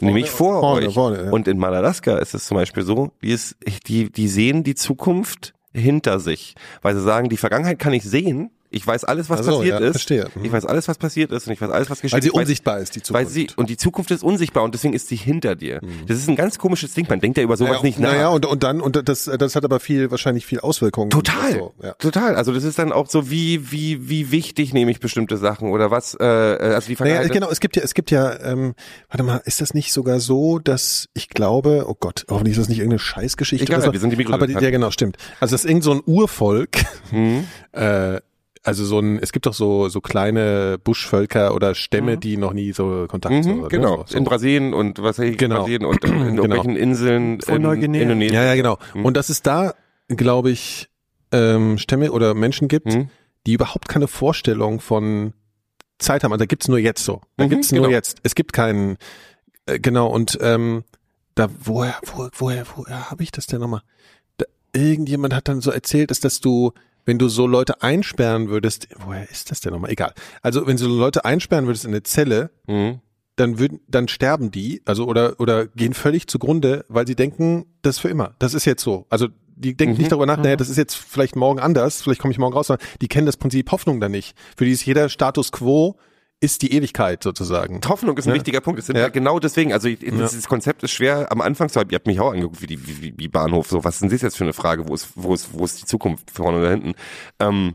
Nämlich vor vorne, euch. vorne, ja. Und in Madagaskar ist es zum Beispiel so, die, ist, die, die sehen die Zukunft hinter sich, weil sie sagen, die Vergangenheit kann ich sehen, ich weiß alles, was so, passiert ja, ist. verstehe. Mhm. Ich weiß alles, was passiert ist und ich weiß alles, was geschieht. Weil sie unsichtbar ist, die Weil Zukunft. sie, und die Zukunft ist unsichtbar und deswegen ist sie hinter dir. Das ist ein ganz komisches Ding. Man denkt ja über sowas naja, nicht nach. Naja, und, und dann, und das, das hat aber viel, wahrscheinlich viel Auswirkungen. Total, So, ja. total. Also das ist dann auch so, wie wie wie wichtig nehme ich bestimmte Sachen oder was. Äh, also die Naja, Vergangenheit. genau, es gibt ja, es gibt ja, ähm, warte mal, ist das nicht sogar so, dass ich glaube, oh Gott, hoffentlich ist das nicht irgendeine Scheißgeschichte Egal, oder so. wir sind die Aber die, ja, genau, stimmt. Also das ist irgend so ein Urvolk, Hm? äh, also so ein, es gibt doch so, so kleine Buschvölker oder Stämme, die noch nie so Kontakt Mhm, so, ne, genau, so, in so. Brasilien und was weiß ich, Genau. Brasilien und in Genau. irgendwelchen Inseln Von in Neuguinea. Indonesien. Ja, ja, genau. Mhm. Und dass es da, glaube ich, ähm, Stämme oder Menschen gibt, Mhm. die überhaupt keine Vorstellung von Zeit haben. Also da gibt's nur jetzt so. Da Mhm, gibt's genau. nur jetzt. Es gibt keinen, äh, genau, und ähm, da, woher, wo, woher, woher habe ich das denn nochmal? Da, irgendjemand hat dann so erzählt, dass, dass du, wenn du so Leute einsperren würdest, woher ist das denn nochmal? Egal. Also wenn du so Leute einsperren würdest in eine Zelle, Mhm. dann würden, dann sterben die, also oder oder gehen völlig zugrunde, weil sie denken, das ist für immer. Das ist jetzt so. Also die denken Mhm. nicht darüber nach, naja, das ist jetzt vielleicht morgen anders, vielleicht komme ich morgen raus, sondern die kennen das Prinzip Hoffnung dann nicht. Für die ist jeder Status quo ist die Ewigkeit sozusagen. Hoffnung ist ein Ja. wichtiger Punkt. Es sind Ja. ja. genau deswegen, also ich, Ja. dieses Konzept ist schwer am Anfang zu haben. Ihr habt mich auch angeguckt wie, die, wie, wie- Bahnhof. So, was sind das jetzt für eine Frage? Wo ist, wo ist, wo ist die Zukunft vorne oder hinten? Ähm,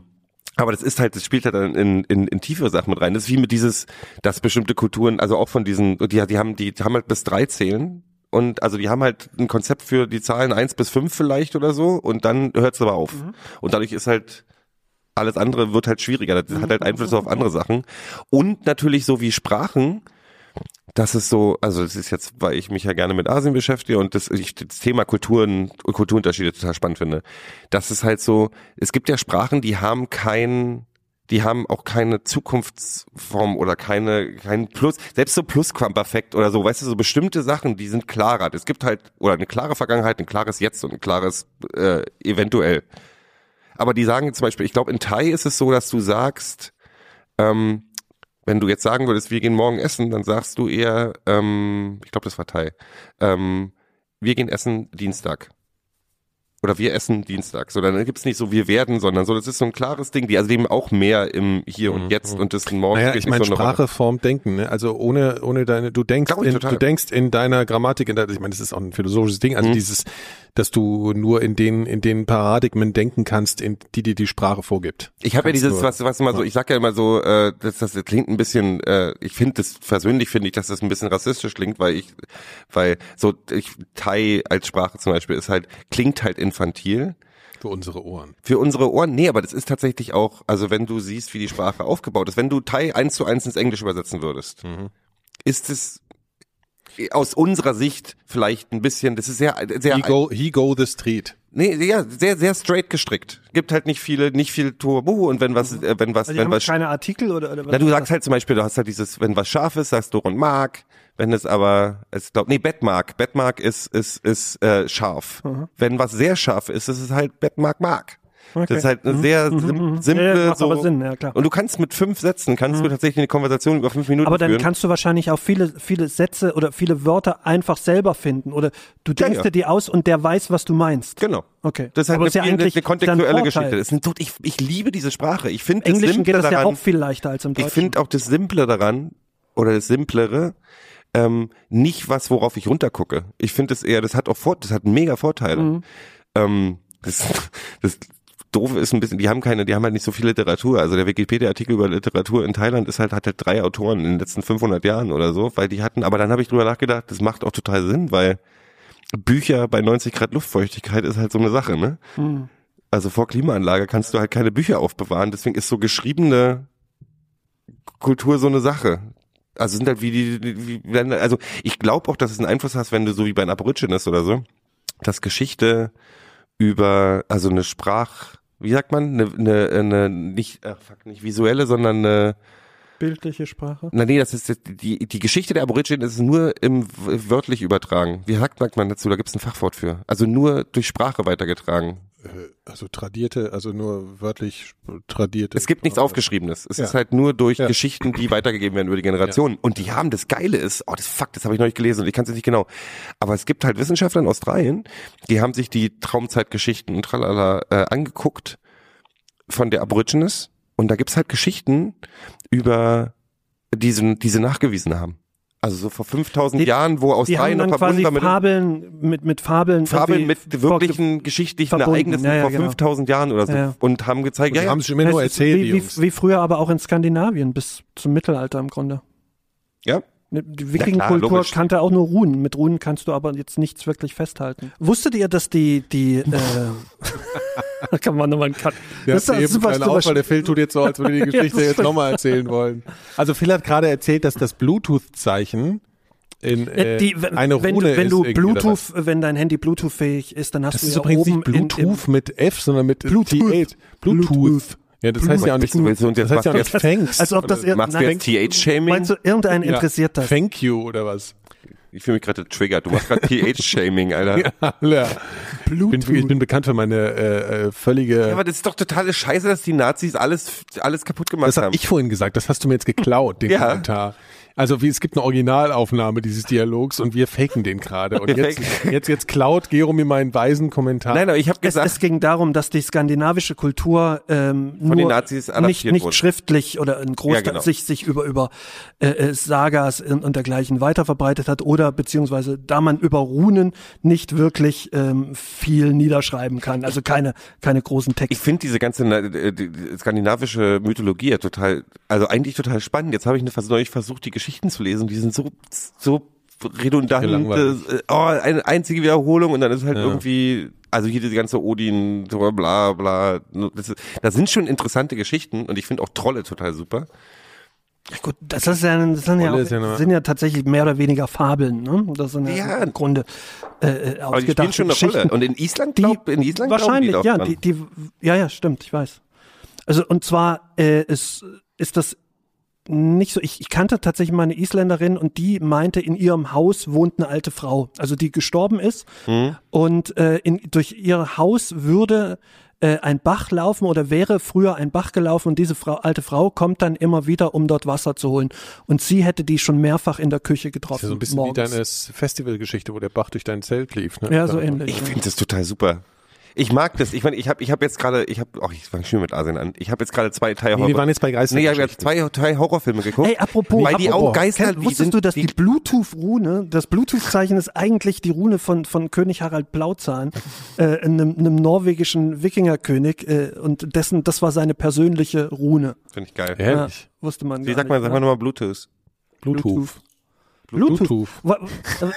aber das ist halt, das spielt halt dann in, in, in tiefere Sachen mit rein. Das ist wie mit dieses, dass bestimmte Kulturen, also auch von diesen, die, die haben, die haben halt bis drei zählen. Und also die haben halt ein Konzept für die Zahlen eins bis fünf vielleicht oder so und dann hört es aber auf. Und dadurch ist halt alles andere wird halt schwieriger. Das hat halt Einfluss auf andere Sachen. Und natürlich so wie Sprachen, das ist so, also das ist jetzt, weil ich mich ja gerne mit Asien beschäftige und das, ich das Thema Kulturen, Kulturunterschiede total spannend finde. Das ist halt so, es gibt ja Sprachen, die haben kein, die haben auch keine Zukunftsform oder keine, kein Plus, selbst so Plusquamperfekt oder so, weißt du, so bestimmte Sachen, die sind klarer. Es gibt halt, oder eine klare Vergangenheit, ein klares Jetzt und ein klares äh, eventuell. Aber die sagen zum Beispiel, ich glaube, in Thai ist es so, dass du sagst, ähm, wenn du jetzt sagen würdest, wir gehen morgen essen, dann sagst du eher, ähm, ich glaube, das war Thai, ähm, wir gehen essen Dienstag. Oder wir essen Dienstag. So, dann gibt's nicht so, wir werden, sondern so, das ist so ein klares Ding, die also dem auch mehr im Hier und Jetzt und das morgen Naja, ich meine, so Rolle. Sprache formt Denken, ne? Also ohne, ohne deine, du denkst, in, total. du denkst in deiner Grammatik, in der, ich meine, das ist auch ein philosophisches Ding, also Mhm. dieses, dass du nur in den, in den Paradigmen denken kannst, in die dir die Sprache vorgibt. Ich habe ja dieses, nur. was, was immer so, ich sag ja immer so, äh, das, das klingt ein bisschen, äh, ich finde das persönlich finde ich, dass das ein bisschen rassistisch klingt, weil ich, weil so ich Thai als Sprache zum Beispiel ist halt klingt halt infantil. Für unsere Ohren. Für unsere Ohren, nee, aber das ist tatsächlich auch, also wenn du siehst, wie die Sprache aufgebaut ist, wenn du Thai eins zu eins ins Englisch übersetzen würdest, Mhm. ist es aus unserer Sicht vielleicht ein bisschen, das ist sehr, sehr He go, he go the street. Nee, ja, sehr, sehr straight gestrickt. Gibt halt nicht viele, nicht viel Turbo und wenn was, äh, wenn was, Also wenn was, keine Artikel oder, oder was na, du sagst halt zum Beispiel, du hast halt dieses, wenn was scharf ist, sagst du und Mark. Wenn es aber, es glaub, nee, Bettmark. Bettmark ist, ist, ist, äh, scharf. Wenn was sehr scharf ist, ist es halt Bettmark Mark. Okay. Das ist halt eine sehr sim simple, Ja, ja, macht so. aber Sinn, ja, klar. Und du kannst mit fünf Sätzen, kannst du tatsächlich eine Konversation über fünf Minuten Aber dann führen. kannst du wahrscheinlich auch viele, viele Sätze oder viele Wörter einfach selber finden. Oder du denkst ja. dir die aus und der weiß, was du meinst. Genau. Okay. Das ist halt Aber eine, ist ja eine, eigentlich eine kontextuelle Geschichte. Ist ein, ich, ich liebe diese Sprache. Ich finde Englischen geht das ja daran, auch viel leichter als im Deutschen. Ich finde auch das Simple daran oder das Simplere ähm, nicht was, worauf ich runtergucke. Ich finde es eher, das hat auch Vor das hat mega Vorteile. Mhm. Ähm, das, das Doofe ist ein bisschen, die haben keine, die haben halt nicht so viel Literatur. Also der Wikipedia-Artikel über Literatur in Thailand ist halt, hat halt drei Autoren in den letzten 500 Jahren oder so, weil die hatten, aber dann habe ich drüber nachgedacht, das macht auch total Sinn, weil Bücher bei 90 Grad Luftfeuchtigkeit ist halt so eine Sache, ne? Mhm. Also vor Klimaanlage kannst du halt keine Bücher aufbewahren, deswegen ist so geschriebene Kultur so eine Sache. Also sind halt wie die, wie, wenn, also ich glaube auch, dass es einen Einfluss hast, wenn du so wie bei den Aborigines oder so, dass Geschichte über, also eine Sprach, wie sagt man, eine, eine, eine nicht, ach fuck, nicht visuelle, sondern eine, Bildliche Sprache. na nee, das ist die, die Geschichte der Aborigines ist nur im wörtlich übertragen. Wie sagt sagt man dazu? Da gibt es ein Fachwort für. Also nur durch Sprache weitergetragen. Also tradierte, also nur wörtlich tradierte. Es gibt nichts Aufgeschriebenes. Es Ja. ist halt nur durch Ja. Geschichten, die weitergegeben werden über die Generationen. Und die haben, das Geile ist, oh, das Fuck, das habe ich noch nicht gelesen und ich kann es nicht genau. Aber es gibt halt Wissenschaftler in Australien, die haben sich die Traumzeitgeschichten und tralala äh, angeguckt von der Aborigines. Und da gibt's halt Geschichten über diesen, diese nachgewiesen haben. Also so vor 5000 Die- Jahren, wo Die Australien noch verbunden war mit Fabeln mit, mit Fabeln. Fabeln mit wirklichen geschichtlichen verbunden. Ereignissen Ja, ja, vor genau. 5000 Jahren oder so Ja, ja. und haben gezeigt, Und ja, die haben es mir nur erzählt, wie, die wie, wie früher aber auch in Skandinavien bis zum Mittelalter im Grunde. ja, Die Wikingenkultur logisch. kannte auch nur Runen. Mit Runen kannst du aber jetzt nichts wirklich festhalten. Wusstet ihr, dass die, die, äh, da kann man nochmal einen Cut. Der Das ist super kleinen super auf, weil der Phil tut jetzt so, als würde die Ja, Geschichte jetzt nochmal erzählen wollen. Also Phil hat gerade erzählt, dass das Bluetooth-Zeichen in äh, Äh, die, wenn, eine wenn, Rune du, wenn ist du? Bluetooth, wenn dein Handy Bluetooth-fähig ist, dann hast Das du ist ja übrigens oben nicht Bluetooth in, mit F, sondern mit Bluetooth. T8. Bluetooth. Bluetooth. Ja, das heißt ja auch nicht, Bist du jetzt- und das jetzt heißt ja auch nicht thanks. als ob das ir- machst du jetzt TH-Shaming? Meinst du, irgendeinen Ja. interessiert das? Thank you oder was? Ich fühle mich gerade getriggert. Du machst gerade TH-Shaming, Alter. Ja. Ja. Ich bin, ich bin bekannt für meine äh, äh, völlige. aber das ist doch totale Scheiße, dass die Nazis alles, alles kaputt gemacht das habe haben. ich vorhin gesagt. Das hast du mir jetzt geklaut, den Ja. Kommentar. Also wie es gibt eine Originalaufnahme dieses Dialogs und wir faken den gerade. Und jetzt, jetzt, jetzt klaut Gero mir meinen weisen Kommentar. Nein, aber ich habe Es, gesagt, es ging darum, dass die skandinavische Kultur ähm, Von nur den Nazis adaptiert nicht, nicht wurde. schriftlich oder ein Großteil Ja, genau. sich, sich über, über äh, äh, Sagas und, dergleichen weiterverbreitet hat oder beziehungsweise da man über Runen nicht wirklich ähm, viel niederschreiben kann, also keine, keine großen ich Texte. finde diese ganze äh, die, die skandinavische Mythologie ja total, also eigentlich total spannend. Jetzt habe ich eine, neulich versucht, die Geschichten zu lesen. Die sind so, so redundant. Äh, Oh, eine einzige Wiederholung und dann ist halt Ja. irgendwie, also hier diese ganze Odin, bla bla. Das, das sind schon interessante Geschichten und ich finde auch Trolle total super. Gut, das, ist ja, das sind, ja, auch, ja sind ja tatsächlich mehr oder weniger Fabeln, ne? Das sind ja, Ja. im Grunde äh, äh, Aber die spielen schon eine Geschichten. Rolle. Und in Island, glaub, in Island Wahrscheinlich, die ja, die, die, ja, ja, stimmt, ich weiß. Also und zwar äh, ist, ist das nicht so. Ich, ich kannte tatsächlich mal eine Isländerin und die meinte, in ihrem Haus wohnt eine alte Frau, also die gestorben ist Hm? und äh, in, durch ihr Haus würde äh, ein Bach laufen oder wäre früher ein Bach gelaufen und diese Frau, alte Frau kommt dann immer wieder, um dort Wasser zu holen. Und sie hätte die schon mehrfach in der Küche Das getroffen. ist ja so ein bisschen morgens. wie deine Festivalgeschichte, wo der Bach durch dein Zelt lief. Ne? Ja, so ähnlich. Ich finde das total super. Ich mag das. Ich meine, ich habe ich hab jetzt gerade, ich habe, ach, ich fange schon mit Asien an. Ich habe jetzt gerade zwei Teil Nee, die waren jetzt bei Geister. Nee, ich habe jetzt zwei, zwei Horrorfilme geguckt. Ey, apropos, weil die apropos, auch Geister, Kennt, die wusstest sind, du, dass die, die, Bluetooth-Rune, das Bluetooth-Zeichen ist eigentlich die Rune von, von König Harald Blauzahn, äh, einem, einem norwegischen Wikingerkönig, äh, und dessen, das war seine persönliche Rune. finde ich geil. Ehrlich? wusste man Wie gar sagt man, sag ne? mal nochmal Bluetooth. Bluetooth. Bluetooth. Bluetooth. Wa- äh,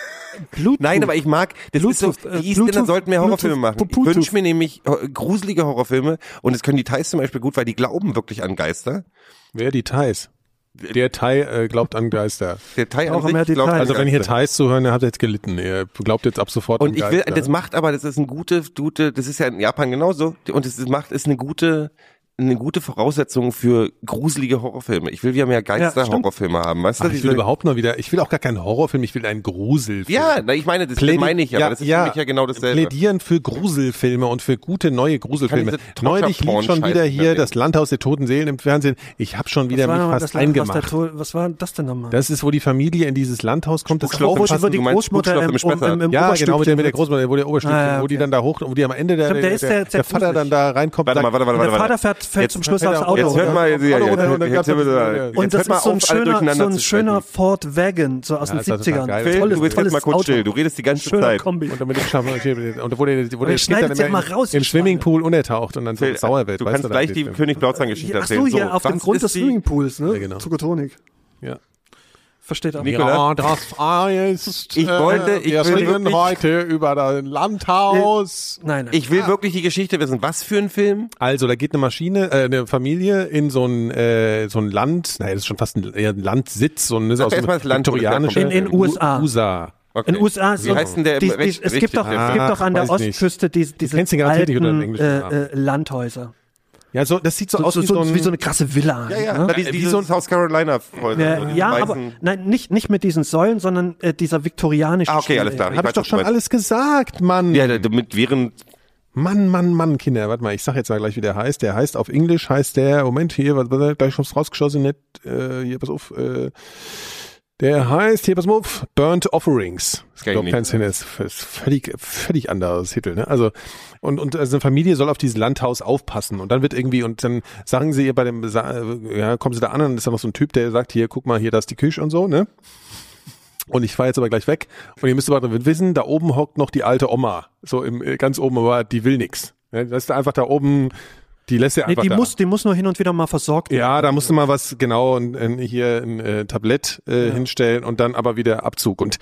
Bluetooth. Nein, aber ich mag, das ist so, Bluetooth, äh, die Isländer Bluetooth, sollten mehr Horrorfilme Bluetooth, machen. Ich Bluetooth. wünsche mir nämlich äh, gruselige Horrorfilme und das können die Thais zum Beispiel gut, weil die glauben wirklich an Geister. Wer die Thais? Der Thai äh, glaubt an Geister. Der Thai Auch an mehr glaubt Details. an Also wenn hier Geister. Thais zuhören, dann habt ihr jetzt gelitten. Ihr glaubt jetzt ab sofort Und an ich will, Geister. das macht aber, das ist eine gute, gute, das ist ja in Japan genauso. Und es macht, ist eine gute, eine gute Voraussetzung für gruselige Horrorfilme. Ich will wieder mehr Ja. Geister-Horrorfilme haben, weißt du? Ach, ich will überhaupt mal wieder, ich will auch gar keinen Horrorfilm, ich will einen Gruselfilm. ja, na, ich meine, das, Plädi- meine ich, aber das ist für mich ja genau dasselbe. Plädieren für Gruselfilme und für gute neue Gruselfilme. Neulich lief schon wieder hier das Landhaus der toten Seelen im Fernsehen. Ich habe schon wieder mich fast eingemacht. Was war das denn nochmal? Das ist, wo die Familie in dieses Landhaus kommt. Das aufpassen- wo die du meinst Großmutter im, im im, im ja, genau, mit der, Oberstübchen mit der. Großmutter, wo der Oberstübchen, Ah, ja, wo die dann da hoch, wo die am Ende der, ist Vater dann da reinkommt. Warte mal, warte, warte, Der warte. Vater fährt, fällt Jetzt- zum Schluss aufs Jetzt Auto. Jetzt hört mal, ja, runter und jetzt, dann jetzt, jetzt Und das ist so ein schöner, so ein zu schöner. Ford Wagon, so aus Ja, den ist ja total 70ern. geil. Phil, Tolles, du bist jetzt tolles mal kurz Auto. still, du redest die ganze Schöner Zeit. Kombi. Und damit ich schaffe, und wo der, wo der dann sie immer mal raus, im Swimmingpool untertaucht und dann so sauer wird. du kannst gleich die. König Blauzahn-Geschichte Ja, ach erzählen. so, ja, auf dem Grund des Swimmingpools, ne? Genau. Zuckertonik. Ja. Versteht auch. Ja, das heißt, Ich wollte- ich wir will reden wirklich- heute über das Landhaus. Nein, nein. Ich will wirklich die Geschichte wissen. Was für ein Film? Also, da geht eine Maschine, äh, eine Familie in so ein, äh, so ein Land, naja, das ist schon fast ein, eher ein Landsitz, so ein, das ist aus dem viktorianischen. In- in USA. USA. Okay. In den USA ist Wie so- heißt denn der die, die, es gibt doch, es gibt doch an der nicht. Ostküste diese, diese den nicht alten äh, äh, Landhäuser. Ja, so, das sieht so, So, aus so, wie so, ein, wie so eine krasse Villa. Ja, ja, ne? na, wie, wie so ein South Carolina Häuser. Ja, so die ja aber nein, nicht, nicht mit diesen Säulen, sondern äh, dieser viktorianischen Ah, okay, Stil. alles klar. hab ich doch schon alles gesagt, Mann. Ja, damit während Mann, Mann, Mann, Kinder, warte mal, ich sag jetzt mal gleich, wie der heißt. Der heißt auf Englisch, heißt der, Moment, hier, was, was, gleich schon rausgeschossen, nicht, äh, hier, pass auf, äh, der heißt, hier, pass mal auf, Burnt Offerings. Das ich Glaub, nicht. kennst du den, das ist völlig, völlig anderes Titel, ne? Also, und, und also eine Familie soll auf dieses Landhaus aufpassen und dann wird irgendwie, und dann sagen sie ihr bei dem, ja, kommen sie da an und ist da noch so ein Typ, der sagt, hier, guck mal, hier, da ist die Küche und so, ne? Und ich fahre jetzt aber gleich weg. Und ihr müsst aber wissen, da oben hockt noch die alte Oma. So im äh, ganz oben, aber die will nix. Ja, Das ist einfach da oben, die lässt ja Nee, einfach die da. muss, die muss nur hin und wieder mal versorgt werden. ja, da musst du mal was genau ein, ein, hier ein äh, Tablett äh, hinstellen und dann aber wieder Abzug. Und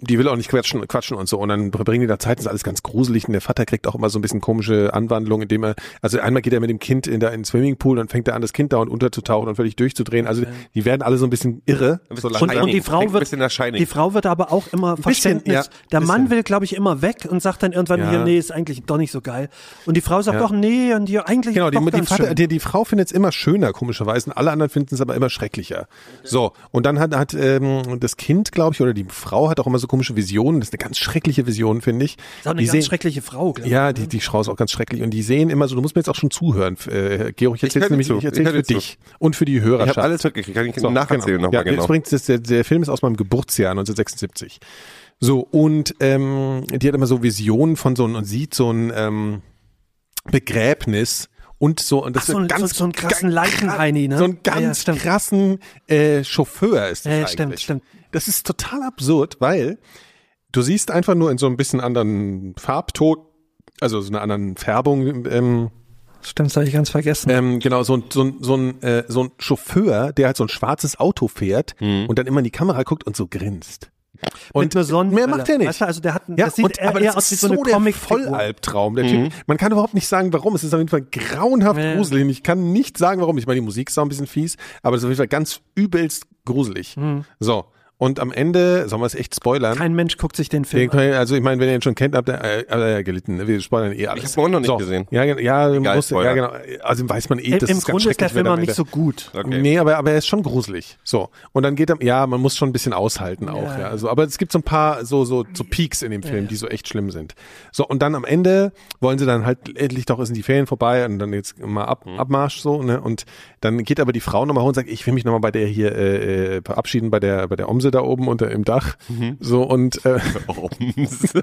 die will auch nicht quatschen, quatschen und so. Und dann bringen die da Zeit, das ist alles ganz gruselig. Und der Vater kriegt auch immer so ein bisschen komische Anwandlungen, indem er, also einmal geht er mit dem Kind in der in den Swimmingpool und fängt er an, das Kind dauernd unterzutauchen und völlig durchzudrehen. Also die werden alle so ein bisschen irre. So Und, und die Frau wird, bisschen die Frau wird aber auch immer bisschen, Verständnis. ja, der bisschen. Mann will, glaube ich, immer weg und sagt dann irgendwann Ja. hier, nee, ist eigentlich doch nicht so geil. Und die Frau sagt Ja. doch, nee, und die eigentlich Genau, ist doch die, die, ganz Vater, schön. die, die Frau findet es immer schöner, komischerweise. Und alle anderen finden es aber immer schrecklicher. So, und dann hat, hat ähm, das Kind, glaube ich, oder die Frau hat auch immer so komische Visionen. Das ist eine ganz schreckliche Vision, finde ich. ist auch eine die ganz sehen, schreckliche Frau, glaube ich. ja, die, die Frau ist auch ganz schrecklich. Und die sehen immer so, du musst mir jetzt auch schon zuhören, äh, Georg, ich dir nämlich, zu. ich höre für dich und für die Hörerschaft. Ich habe alles mitgekriegt. Kann ich So, nacherzählen genau. nochmal ja, genau. Das, der, der Film ist aus meinem Geburtsjahr 1976. So, und ähm, die hat immer so Visionen von so und sieht so ein ähm, Begräbnis und so und das Ach, so ist ein- ganz so- so einen krassen ganz- Leichenheini, ne? So einen Ja, ja, ganz stimmt. krassen äh, Chauffeur ist das Ja, ja, eigentlich. stimmt, stimmt. Das ist total absurd, weil du siehst einfach nur in so ein bisschen anderen Farbton, also so einer anderen Färbung, ähm, Stimmt, das habe ich ganz vergessen. ähm, genau, so ein, so ein, so ein, äh, so ein Chauffeur, der halt so ein schwarzes Auto fährt Mhm. und dann immer in die Kamera guckt und so grinst. Sonnenbrille. mehr macht er nicht. Weißt du, also der hat, Ja, das sieht und, eher, aber eher das aus wie ist so eine der comic Vollalbtraum. Der typ, man kann überhaupt nicht sagen, warum. Es ist auf jeden Fall grauenhaft Ja. gruselig. Und Ich kann nicht sagen, warum. Ich meine, die Musik ist auch ein bisschen fies, aber es ist auf jeden Fall ganz übelst gruselig. So. Und am Ende, sollen wir es echt spoilern? Kein Mensch guckt sich den Film Den ich- also ich meine, wenn ihr ihn schon kennt, habt ihr äh, habt ihr ja gelitten. ne? Wir spoilern eh alles. Ich hab's auch noch nicht so. gesehen. Ja, ja, Egal, muss, ja, Spoiler. genau. Also weiß man eh, an. das Im ist ganz Grunde ist der Film auch nicht so gut. Okay. Nee, aber, aber er ist schon gruselig. So. Und dann geht er, ja, man muss schon ein bisschen aushalten auch, ja. Also, aber es gibt so ein paar so, so, so Peaks in dem Film, die so echt schlimm sind. So, und dann am Ende wollen sie dann halt endlich doch, sind die Ferien vorbei und dann jetzt mal ab, Abmarsch so, ne? Und dann geht aber die Frau nochmal hoch und sagt, ich will mich nochmal bei der hier äh, äh, verabschieden, bei der, bei der Omse da oben unter im Dach. So, und äh, so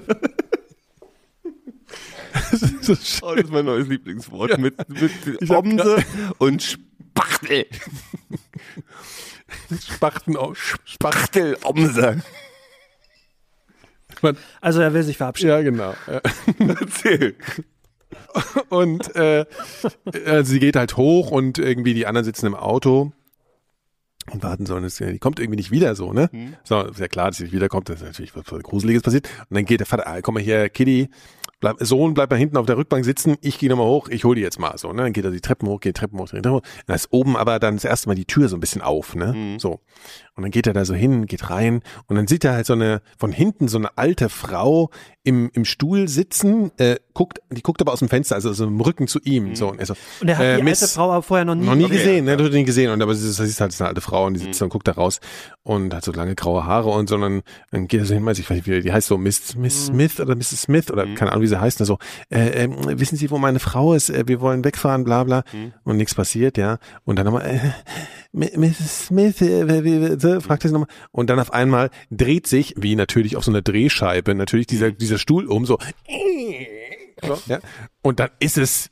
Oh, das ist mein neues Lieblingswort. Mit, mit hab Omse und Spachtel. Spachten auf. Spachtel, Omse. Also er will sich verabschieden. Ja, genau. Ja. Erzähl. Und äh, äh, sie geht halt hoch und irgendwie die anderen sitzen im Auto und warten so. Und es, die kommt irgendwie nicht wieder so, ne? So, ist ja klar, dass sie nicht wiederkommt. Das ist natürlich was Gruseliges passiert. Und dann geht der Vater, ah, komm mal hier, Kitty, bleib, Sohn, bleib mal hinten auf der Rückbank sitzen. Ich gehe nochmal hoch, ich hol die jetzt mal. So, ne? Dann geht er die Treppen hoch, geht die Treppen hoch, die Treppen hoch. Dann ist oben aber dann das erste Mal die Tür so ein bisschen auf, ne? So. Und dann geht er da so hin, geht rein und dann sieht er halt so eine, von hinten so eine alte Frau im, im Stuhl sitzen, äh, guckt, die guckt aber aus dem Fenster, also so im Rücken zu ihm, so. Und er so, Und er hat äh, die Miss- alte Frau aber vorher noch nie, noch nie gesehen. gesehen, ne? Du hast nie gesehen. Und aber sie ist, halt so eine alte Frau und die sitzt da und guckt da raus und hat so lange graue Haare und so. Und dann, dann geht er so hin, weiß ich, weiß nicht, wie die heißt so Miss, Miss Smith oder Mrs. Smith oder keine Ahnung, wie sie heißt. Und so, äh, ähm, wissen Sie, wo meine Frau ist? Äh, wir wollen wegfahren, bla bla. Und nichts passiert, ja. Und dann nochmal, äh, Mrs. Smith, äh, fragt er sie nochmal. Und dann auf einmal dreht sich, wie natürlich auf so einer Drehscheibe, natürlich dieser, dieser Stuhl um, so. so ja. Und dann ist es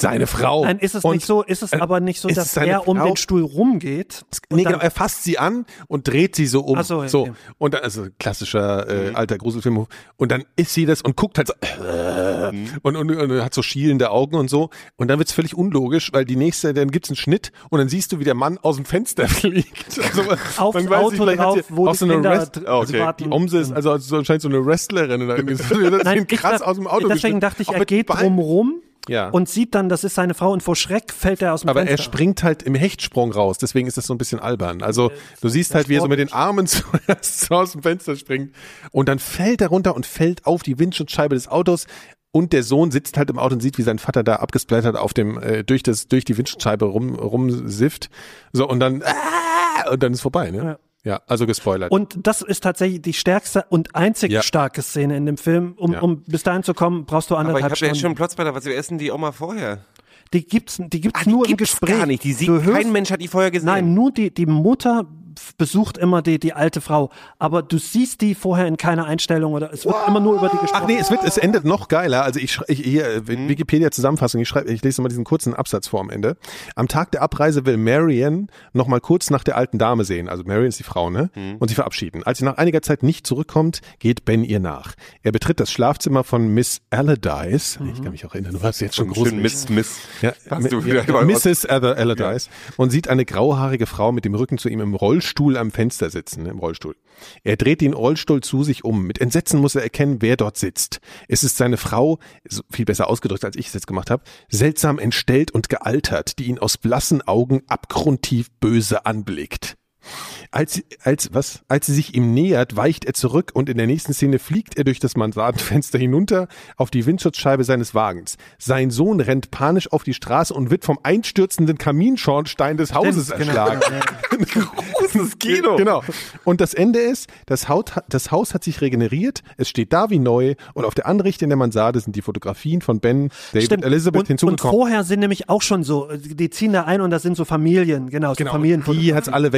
seine Frau. Nein, ist es Und, nicht so, ist es äh, aber nicht so, dass er um Frau? den Stuhl rumgeht. Nee, genau, er fasst sie an und dreht sie so um. Ach so, ja, so. Und dann, also klassischer äh, alter Gruselfilm. Und dann ist sie das und guckt halt so äh, und, und, und hat so schielende Augen und so. Und dann wird's völlig unlogisch, weil die nächste, dann gibt's einen Schnitt und dann siehst du, wie der Mann aus dem Fenster fliegt. Also, Aufs man weiß Auto nicht, drauf, wo auch die so eine Kinder Rest dr- okay. warten. Die Omse ist also so anscheinend so eine Wrestlerin oder irgendwie. so. Das Nein, sieht ich krass dach- aus dem Auto Deswegen geschnitten. dachte ich, Auch er geht Bein- drumrum Ja. und sieht dann, das ist seine Frau und vor Schreck fällt er aus dem Aber er Fenster. springt halt im Hechtsprung raus, deswegen ist das so ein bisschen albern. Also du siehst halt, wie er so mit den Armen zuerst so aus dem Fenster springt und dann fällt er runter und fällt auf die Windschutzscheibe des Autos und der Sohn sitzt halt im Auto und sieht, wie sein Vater da abgesplattert auf dem äh, durch das durch die Windschutzscheibe rum rumsifft. So und dann ah, und dann ist vorbei, ne? Ja. Ja, also gespoilert. Und das ist tatsächlich die stärkste und einzig Ja. starke Szene in dem Film. Um, Ja. um bis dahin zu kommen, brauchst du Aber ich anderthalb habe ja Stunden. jetzt schon Plotzblätter, was wir essen die Oma vorher. die gibt's, die gibt's Ah, die nur im gibt's Gespräch. gar nicht. Die sieht, hörst- kein Mensch hat die vorher gesehen. Nein, nur die, die Mutter besucht immer die, die alte Frau. Aber du siehst die vorher in keiner Einstellung oder es wird immer nur über die gesprochen. Ach nee, es wird, es endet noch geiler. Also ich, ich hier Mhm. Wikipedia Zusammenfassung. Ich schreibe, ich lese mal diesen kurzen Absatz vor am Ende. Am Tag der Abreise will Marion noch mal kurz nach der alten Dame sehen. Also Marion ist die Frau, ne? Mhm. Und sie verabschieden. Als sie nach einiger Zeit nicht zurückkommt, geht Ben ihr nach. Er betritt das Schlafzimmer von Miss Allardyce. Ich kann mich auch erinnern. Du hast jetzt schon gruselig. Miss, Miss. Ja, Hast du wieder ja, Mrs. Allardyce und sieht eine grauhaarige Frau mit dem Rücken zu ihm im Rollstuhl am Fenster sitzen, ne, im Rollstuhl. Er dreht den Rollstuhl zu sich um. Mit Entsetzen muss er erkennen, wer dort sitzt. Es ist seine Frau, viel besser ausgedrückt, als ich es jetzt gemacht habe, seltsam entstellt und gealtert, die ihn aus blassen Augen abgrundtief böse anblickt. Als, sie- als, was? Als sie sich ihm nähert, weicht er zurück und in der nächsten Szene fliegt er durch das Mansardenfenster hinunter auf die Windschutzscheibe seines Wagens. Sein Sohn rennt panisch auf die Straße und wird vom einstürzenden Kaminschornstein des Hauses Stimmt, genau. erschlagen. Großes Kino. Genau. Und das Ende ist, das Haus, das Haus hat sich regeneriert, es steht da wie neu und auf der Anrichte in der Mansarde sind die Fotografien von Ben, David, Stimmt. Elizabeth und, und hinzugekommen. vorher sind nämlich auch schon so, die ziehen da ein und da sind so Familien, genau, so Genau, Familien. die hat's alle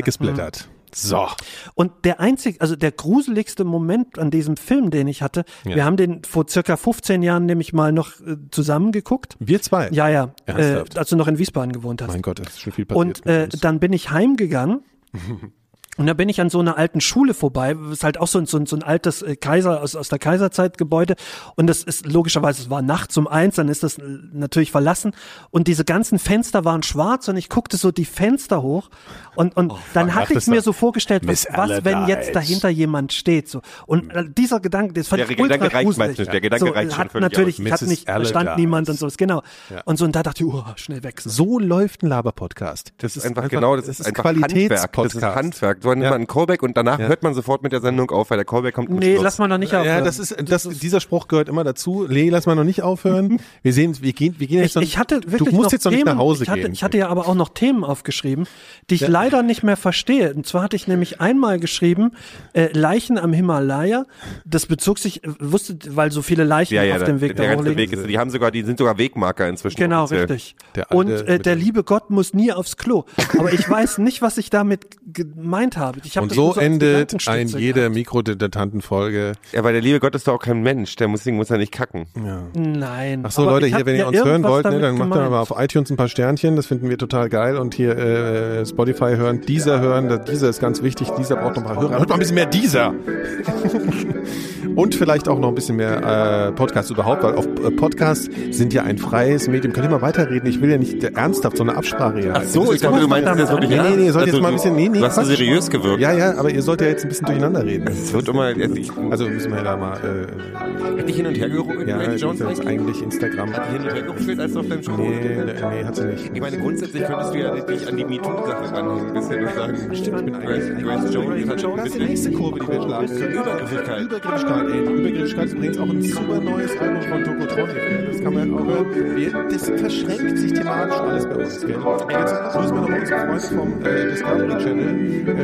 weggesplittert. So. Und der einzig, also der gruseligste Moment an diesem Film, den ich hatte, Ja. wir haben den vor circa 15 Jahren nämlich mal noch äh, zusammen geguckt. Wir zwei. Ja, ja, äh, als du noch in Wiesbaden gewohnt hast. Mein Gott, das ist schon viel passiert. Und äh, dann bin ich heimgegangen. Und da bin ich an so einer alten Schule vorbei, das ist halt auch so ein, so ein, so ein altes äh, Kaiser aus, aus der Kaiserzeit Gebäude. Und das ist logischerweise, es war nachts um eins, dann ist das äh, natürlich verlassen. Und diese ganzen Fenster waren schwarz und ich guckte so die Fenster hoch. Und, und dann fuck, hatte ich mir so vorgestellt, was, was wenn jetzt dahinter jemand steht. So. Und äh, dieser Gedanke, das fand Der ich Gedanke ultra reicht gruselig. meistens, der Gedanke so, reicht schon hat völlig natürlich, aus. hat nicht verstanden Allardyce. niemand und so, genau. Ja. Und so, und da dachte ich, oh, schnell weg. So. Läuft ein Laber-Podcast. Das ist einfach, genau, das, ist einfach Handwerk. Das Qualitätspodcast. ist Handwerk. So nimmt Ja. man einen Callback und danach Ja. hört man sofort mit der Sendung auf, weil der Callback kommt. Nee, Schluss. lass mal noch nicht auf. Ja, das ist, das, dieser Spruch gehört immer dazu. Nee, lass mal noch nicht aufhören. Wir sehen, wir gehen, wir gehen jetzt Ich, noch, ich hatte wirklich du musst noch jetzt noch Themen, nicht nach Hause ich hatte, gehen. Ich hatte ja aber auch noch Themen aufgeschrieben, die ich leider nicht mehr verstehe. Und zwar hatte ich nämlich einmal geschrieben, äh, Leichen am Himalaya. Das bezog sich, äh, wusste, weil so viele Leichen ja, ja, auf dem Weg der da hochliegen. Weg ist, die haben sogar, die sind sogar Wegmarker inzwischen. Genau, offiziell. richtig. Der Und äh, der liebe Gott muss nie aufs Klo. Aber ich weiß nicht, was ich damit gemeint habe. Ich hab Und so endet ein Gedankenstütze jede gehabt. Mikrodilettantenfolge. Ja, weil der liebe Gott ist doch auch kein Mensch, der muss, muss ja nicht kacken. Nein. Ach so, Leute, hier, wenn ihr ja uns hören wollt, ne, dann macht doch gemeint. mal auf iTunes ein paar Sternchen. Das finden wir total geil. Und hier äh, Spotify hören, dieser hören. Das- Dieser ist ganz wichtig. Dieser braucht noch ein paar Hörer. Hört mal ein bisschen mehr dieser. Und vielleicht auch noch ein bisschen mehr äh, Podcasts überhaupt, weil auf äh, Podcasts sind ja ein freies Medium. Könnt ihr mal weiterreden? Ich will ja nicht ernsthaft so eine Absprache hier Ach so, ich dachte, du meinst das wirklich Nee, nee, nee, ihr sollt Also jetzt mal ein du- bisschen, nee, nee, Du hast. Seriös gewirkt. Ja, ja, aber ihr sollt ja jetzt ein bisschen durcheinander reden. Es wird immer, also müssen wir da mal, äh, hätte ich hin und her gerufen, ja, das Jones ist eigentlich? Instagram. Hat die hin und her gerufen, als du auf deinem Show Nee, nee, hat sie nicht. Ich meine, grundsätzlich könntest du ja dich an die MeToo-Sache ranhängen, ein bisschen und sagen, Stimmt, ich bin Grace, eigentlich Grace Jones hat ein ist die nächste Kurve, die wir schlagen. Übergriffigkeit. Übergriffigkeit, ey. Die Übergriffigkeit ist übrigens auch ein super neues Album von Tokotronic. Das kann man auch hören. Das verschränkt sich thematisch alles bei uns, gell? Jetzt grüßen wir noch unsere Freunde vom äh, Discovery Channel,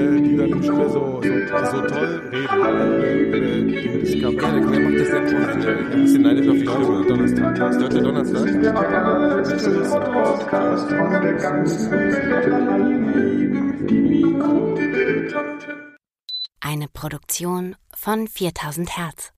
äh, die dann schon wieder so, so, so toll reden. Äh, äh, den Discovery. Ja, der macht das selbst schon ein bisschen neidisch auf die Stimme. Donnerstag. Das deutsche Donnerstag. Tschüss. Podcast von der ganzen Welt. Die Mikrodilettanten. Eine Produktion von 4000 Hertz.